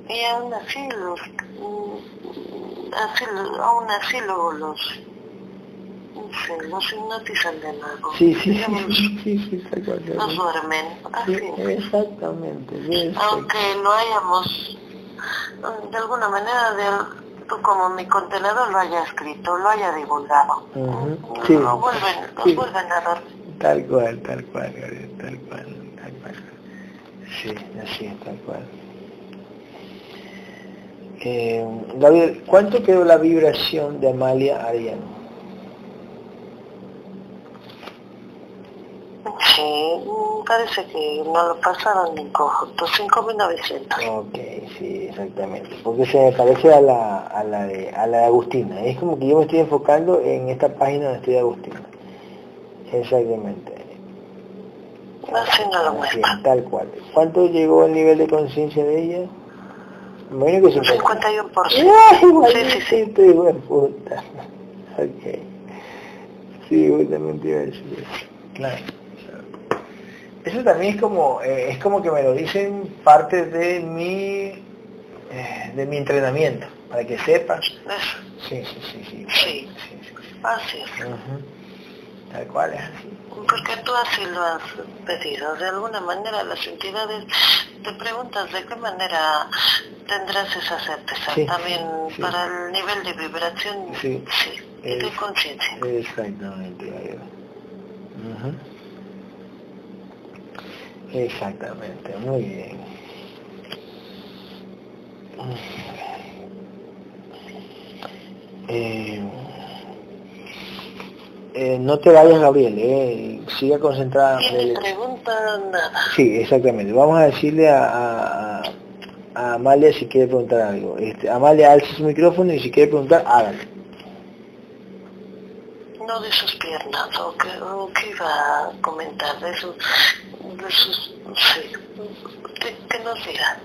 Y aún así los, mm, así, lo- aún así los, no sé, los hipnotizan de nuevo. Sí, sí, sí, sí, sí. Los duermen, así exactamente. Aunque lo hayamos, de alguna manera, de, tú como mi contenedor lo haya escrito, lo haya divulgado. Mm, sí, lo vuelven, sí. vuelven a dormir. Tal cual, tal cual, tal cual, tal cual. Sí, así tal cual. Eh, Gabriel, ¿cuánto quedó la vibración de Amalia Ariano? Sí, parece que no lo pasaron en conjunto, 5.900. Ok, sí, exactamente. Porque se me parece a la, a la de a la de Agustina. Es como que yo me estoy enfocando en esta página donde estoy de Agustina. Exactamente. Así no lo muestra. es, tal cual. ¿Cuánto llegó el nivel de conciencia de ella? Imagino que Un 50. 51%. ¡Ay, Sí, sí, sí. hijo de puta! Ok. Sí, justamente iba a decir eso. Claro. Eso también es como, eh, es como que me lo dicen parte de mi, eh, de mi entrenamiento, para que sepas. Eso, Sí, sí, sí, sí. Sí. sí, sí. así es. Ujú. Tal cual es así. Porque tú así lo has pedido. De alguna manera las entidades te preguntas de qué manera tendrás esa certeza. Sí, También sí. para el nivel de vibración, Sí. y de conciencia. Exactamente, Gabriel. Ujú. Exactamente, muy bien. Eh, eh, no te vayas, Gabriel, eh, siga concentrada. Me pregunta nada. Sí, exactamente. Vamos a decirle a, a, a- Amalia si quiere preguntar algo. Este, Amalia alza su micrófono y si quiere preguntar, hágalo. No de sus piernas, o que, o que iba a comentar de sus, de sus, sí, que, que nos diga.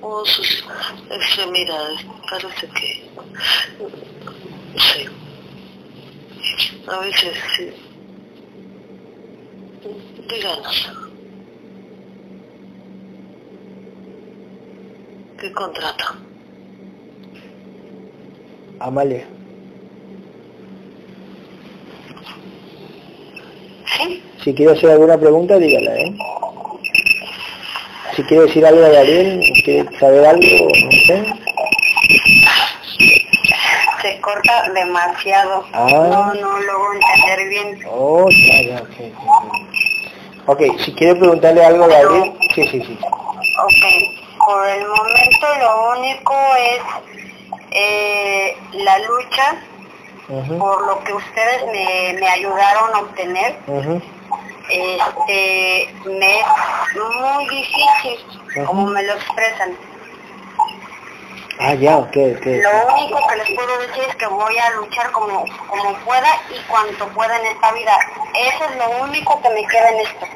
O sus, extremidades, parece que, sí. A veces, sí. Díganos. ¿Qué contrato? Amalia. ¿Sí? Si quiere hacer alguna pregunta, dígala, ¿eh? Si quiere decir algo a Gabriel, quiere saber algo, no sé. se corta demasiado. Ah. No, no logro entender bien. Oh, ya, ya, ok, ok. Ok, si quiere preguntarle algo a Gabriel, sí, sí, sí. Ok, por el momento lo único es eh, la lucha Por lo que ustedes me, me ayudaron a obtener. Este, me es muy difícil, como me lo expresan. Ah, ya, ok, ok. Lo único que les puedo decir es que voy a luchar como, como pueda y cuanto pueda en esta vida. Eso es lo único que me queda en esto.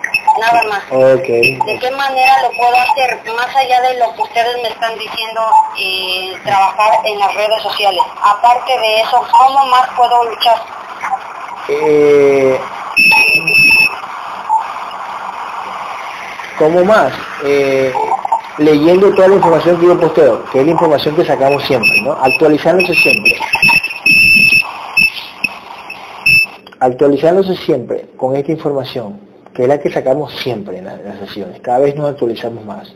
Nada más. ¿De qué manera lo puedo hacer? Más allá de lo que ustedes me están diciendo, eh, trabajar en las redes sociales. Aparte de eso, ¿cómo más puedo luchar? Eh, ¿Cómo más? Eh, leyendo toda la información que yo posteo, que es la información que sacamos siempre, ¿no? Actualizándose siempre. actualizándose siempre con esta información, que es la que sacamos siempre en, las sesiones, cada vez nos actualizamos más.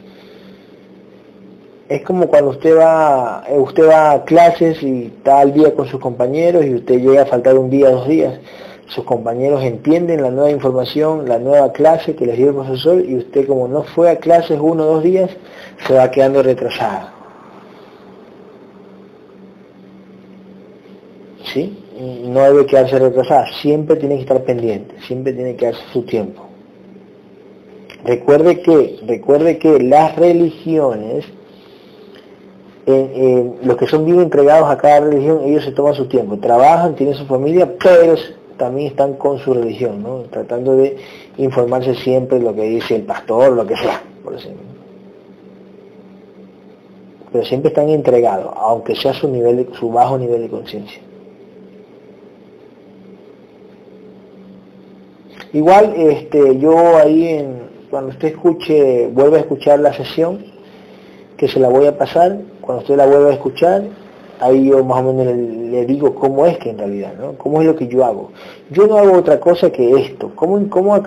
Es como cuando usted va, eh, usted va a clases y está al día con sus compañeros y usted llega a faltar un día, dos días. Sus compañeros entienden la nueva información, la nueva clase que les dio el profesor y usted como no fue a clases uno o dos días, se va quedando retrasada. ¿Sí? no debe quedarse retrasada, siempre tiene que estar pendiente, siempre tiene que darse su tiempo. Recuerde que, recuerde que las religiones, los que son bien entregados a cada religión, ellos se toman su tiempo, trabajan, tienen su familia, pero también están con su religión, ¿no? tratando de informarse siempre lo que dice el pastor, lo que sea, por ejemplo. Pero siempre están entregados, aunque sea su nivel su bajo nivel de conciencia. Igual, este, yo ahí, en, cuando usted escuche, vuelva a escuchar la sesión, que se la voy a pasar, cuando usted la vuelva a escuchar, ahí yo más o menos le, digo cómo es que en realidad, ¿no? Cómo es lo que yo hago. Yo no hago otra cosa que esto. ¿Cómo, cómo,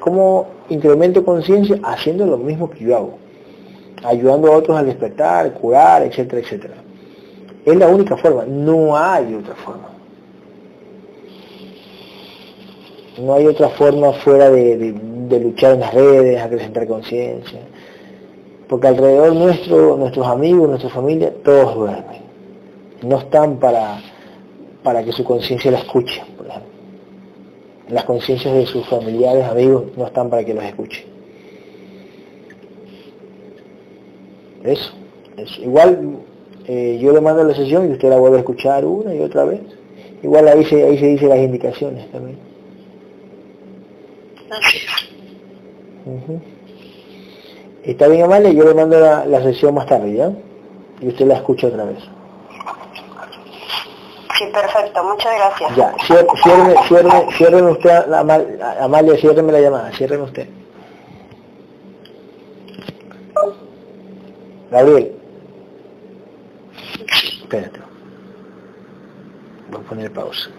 cómo incremento conciencia? Haciendo lo mismo que yo hago. Ayudando a otros a despertar, curar, etcétera, etcétera. Es la única forma, no hay otra forma. No hay otra forma fuera de, luchar en las redes, acrecentar conciencia. Porque alrededor nuestro, nuestros amigos, nuestra familia, todos duermen. No están para, para que su conciencia la escuche, por ejemplo. Las conciencias de sus familiares, amigos, no están para que los escuche. Eso, eso. Igual eh, yo le mando la sesión y usted la vuelve a escuchar una y otra vez. Igual ahí se, ahí se dice las indicaciones también. Está bien, Amalia, yo le mando la, sesión más tarde, ¿ya? Y usted la escucha otra vez. Perfecto, muchas gracias. Ya, ciérreme, ciérreme, ciérreme usted, Amalia, ciérreme la llamada, ciérreme usted. Gabriel. Espérate. Voy a poner pausa.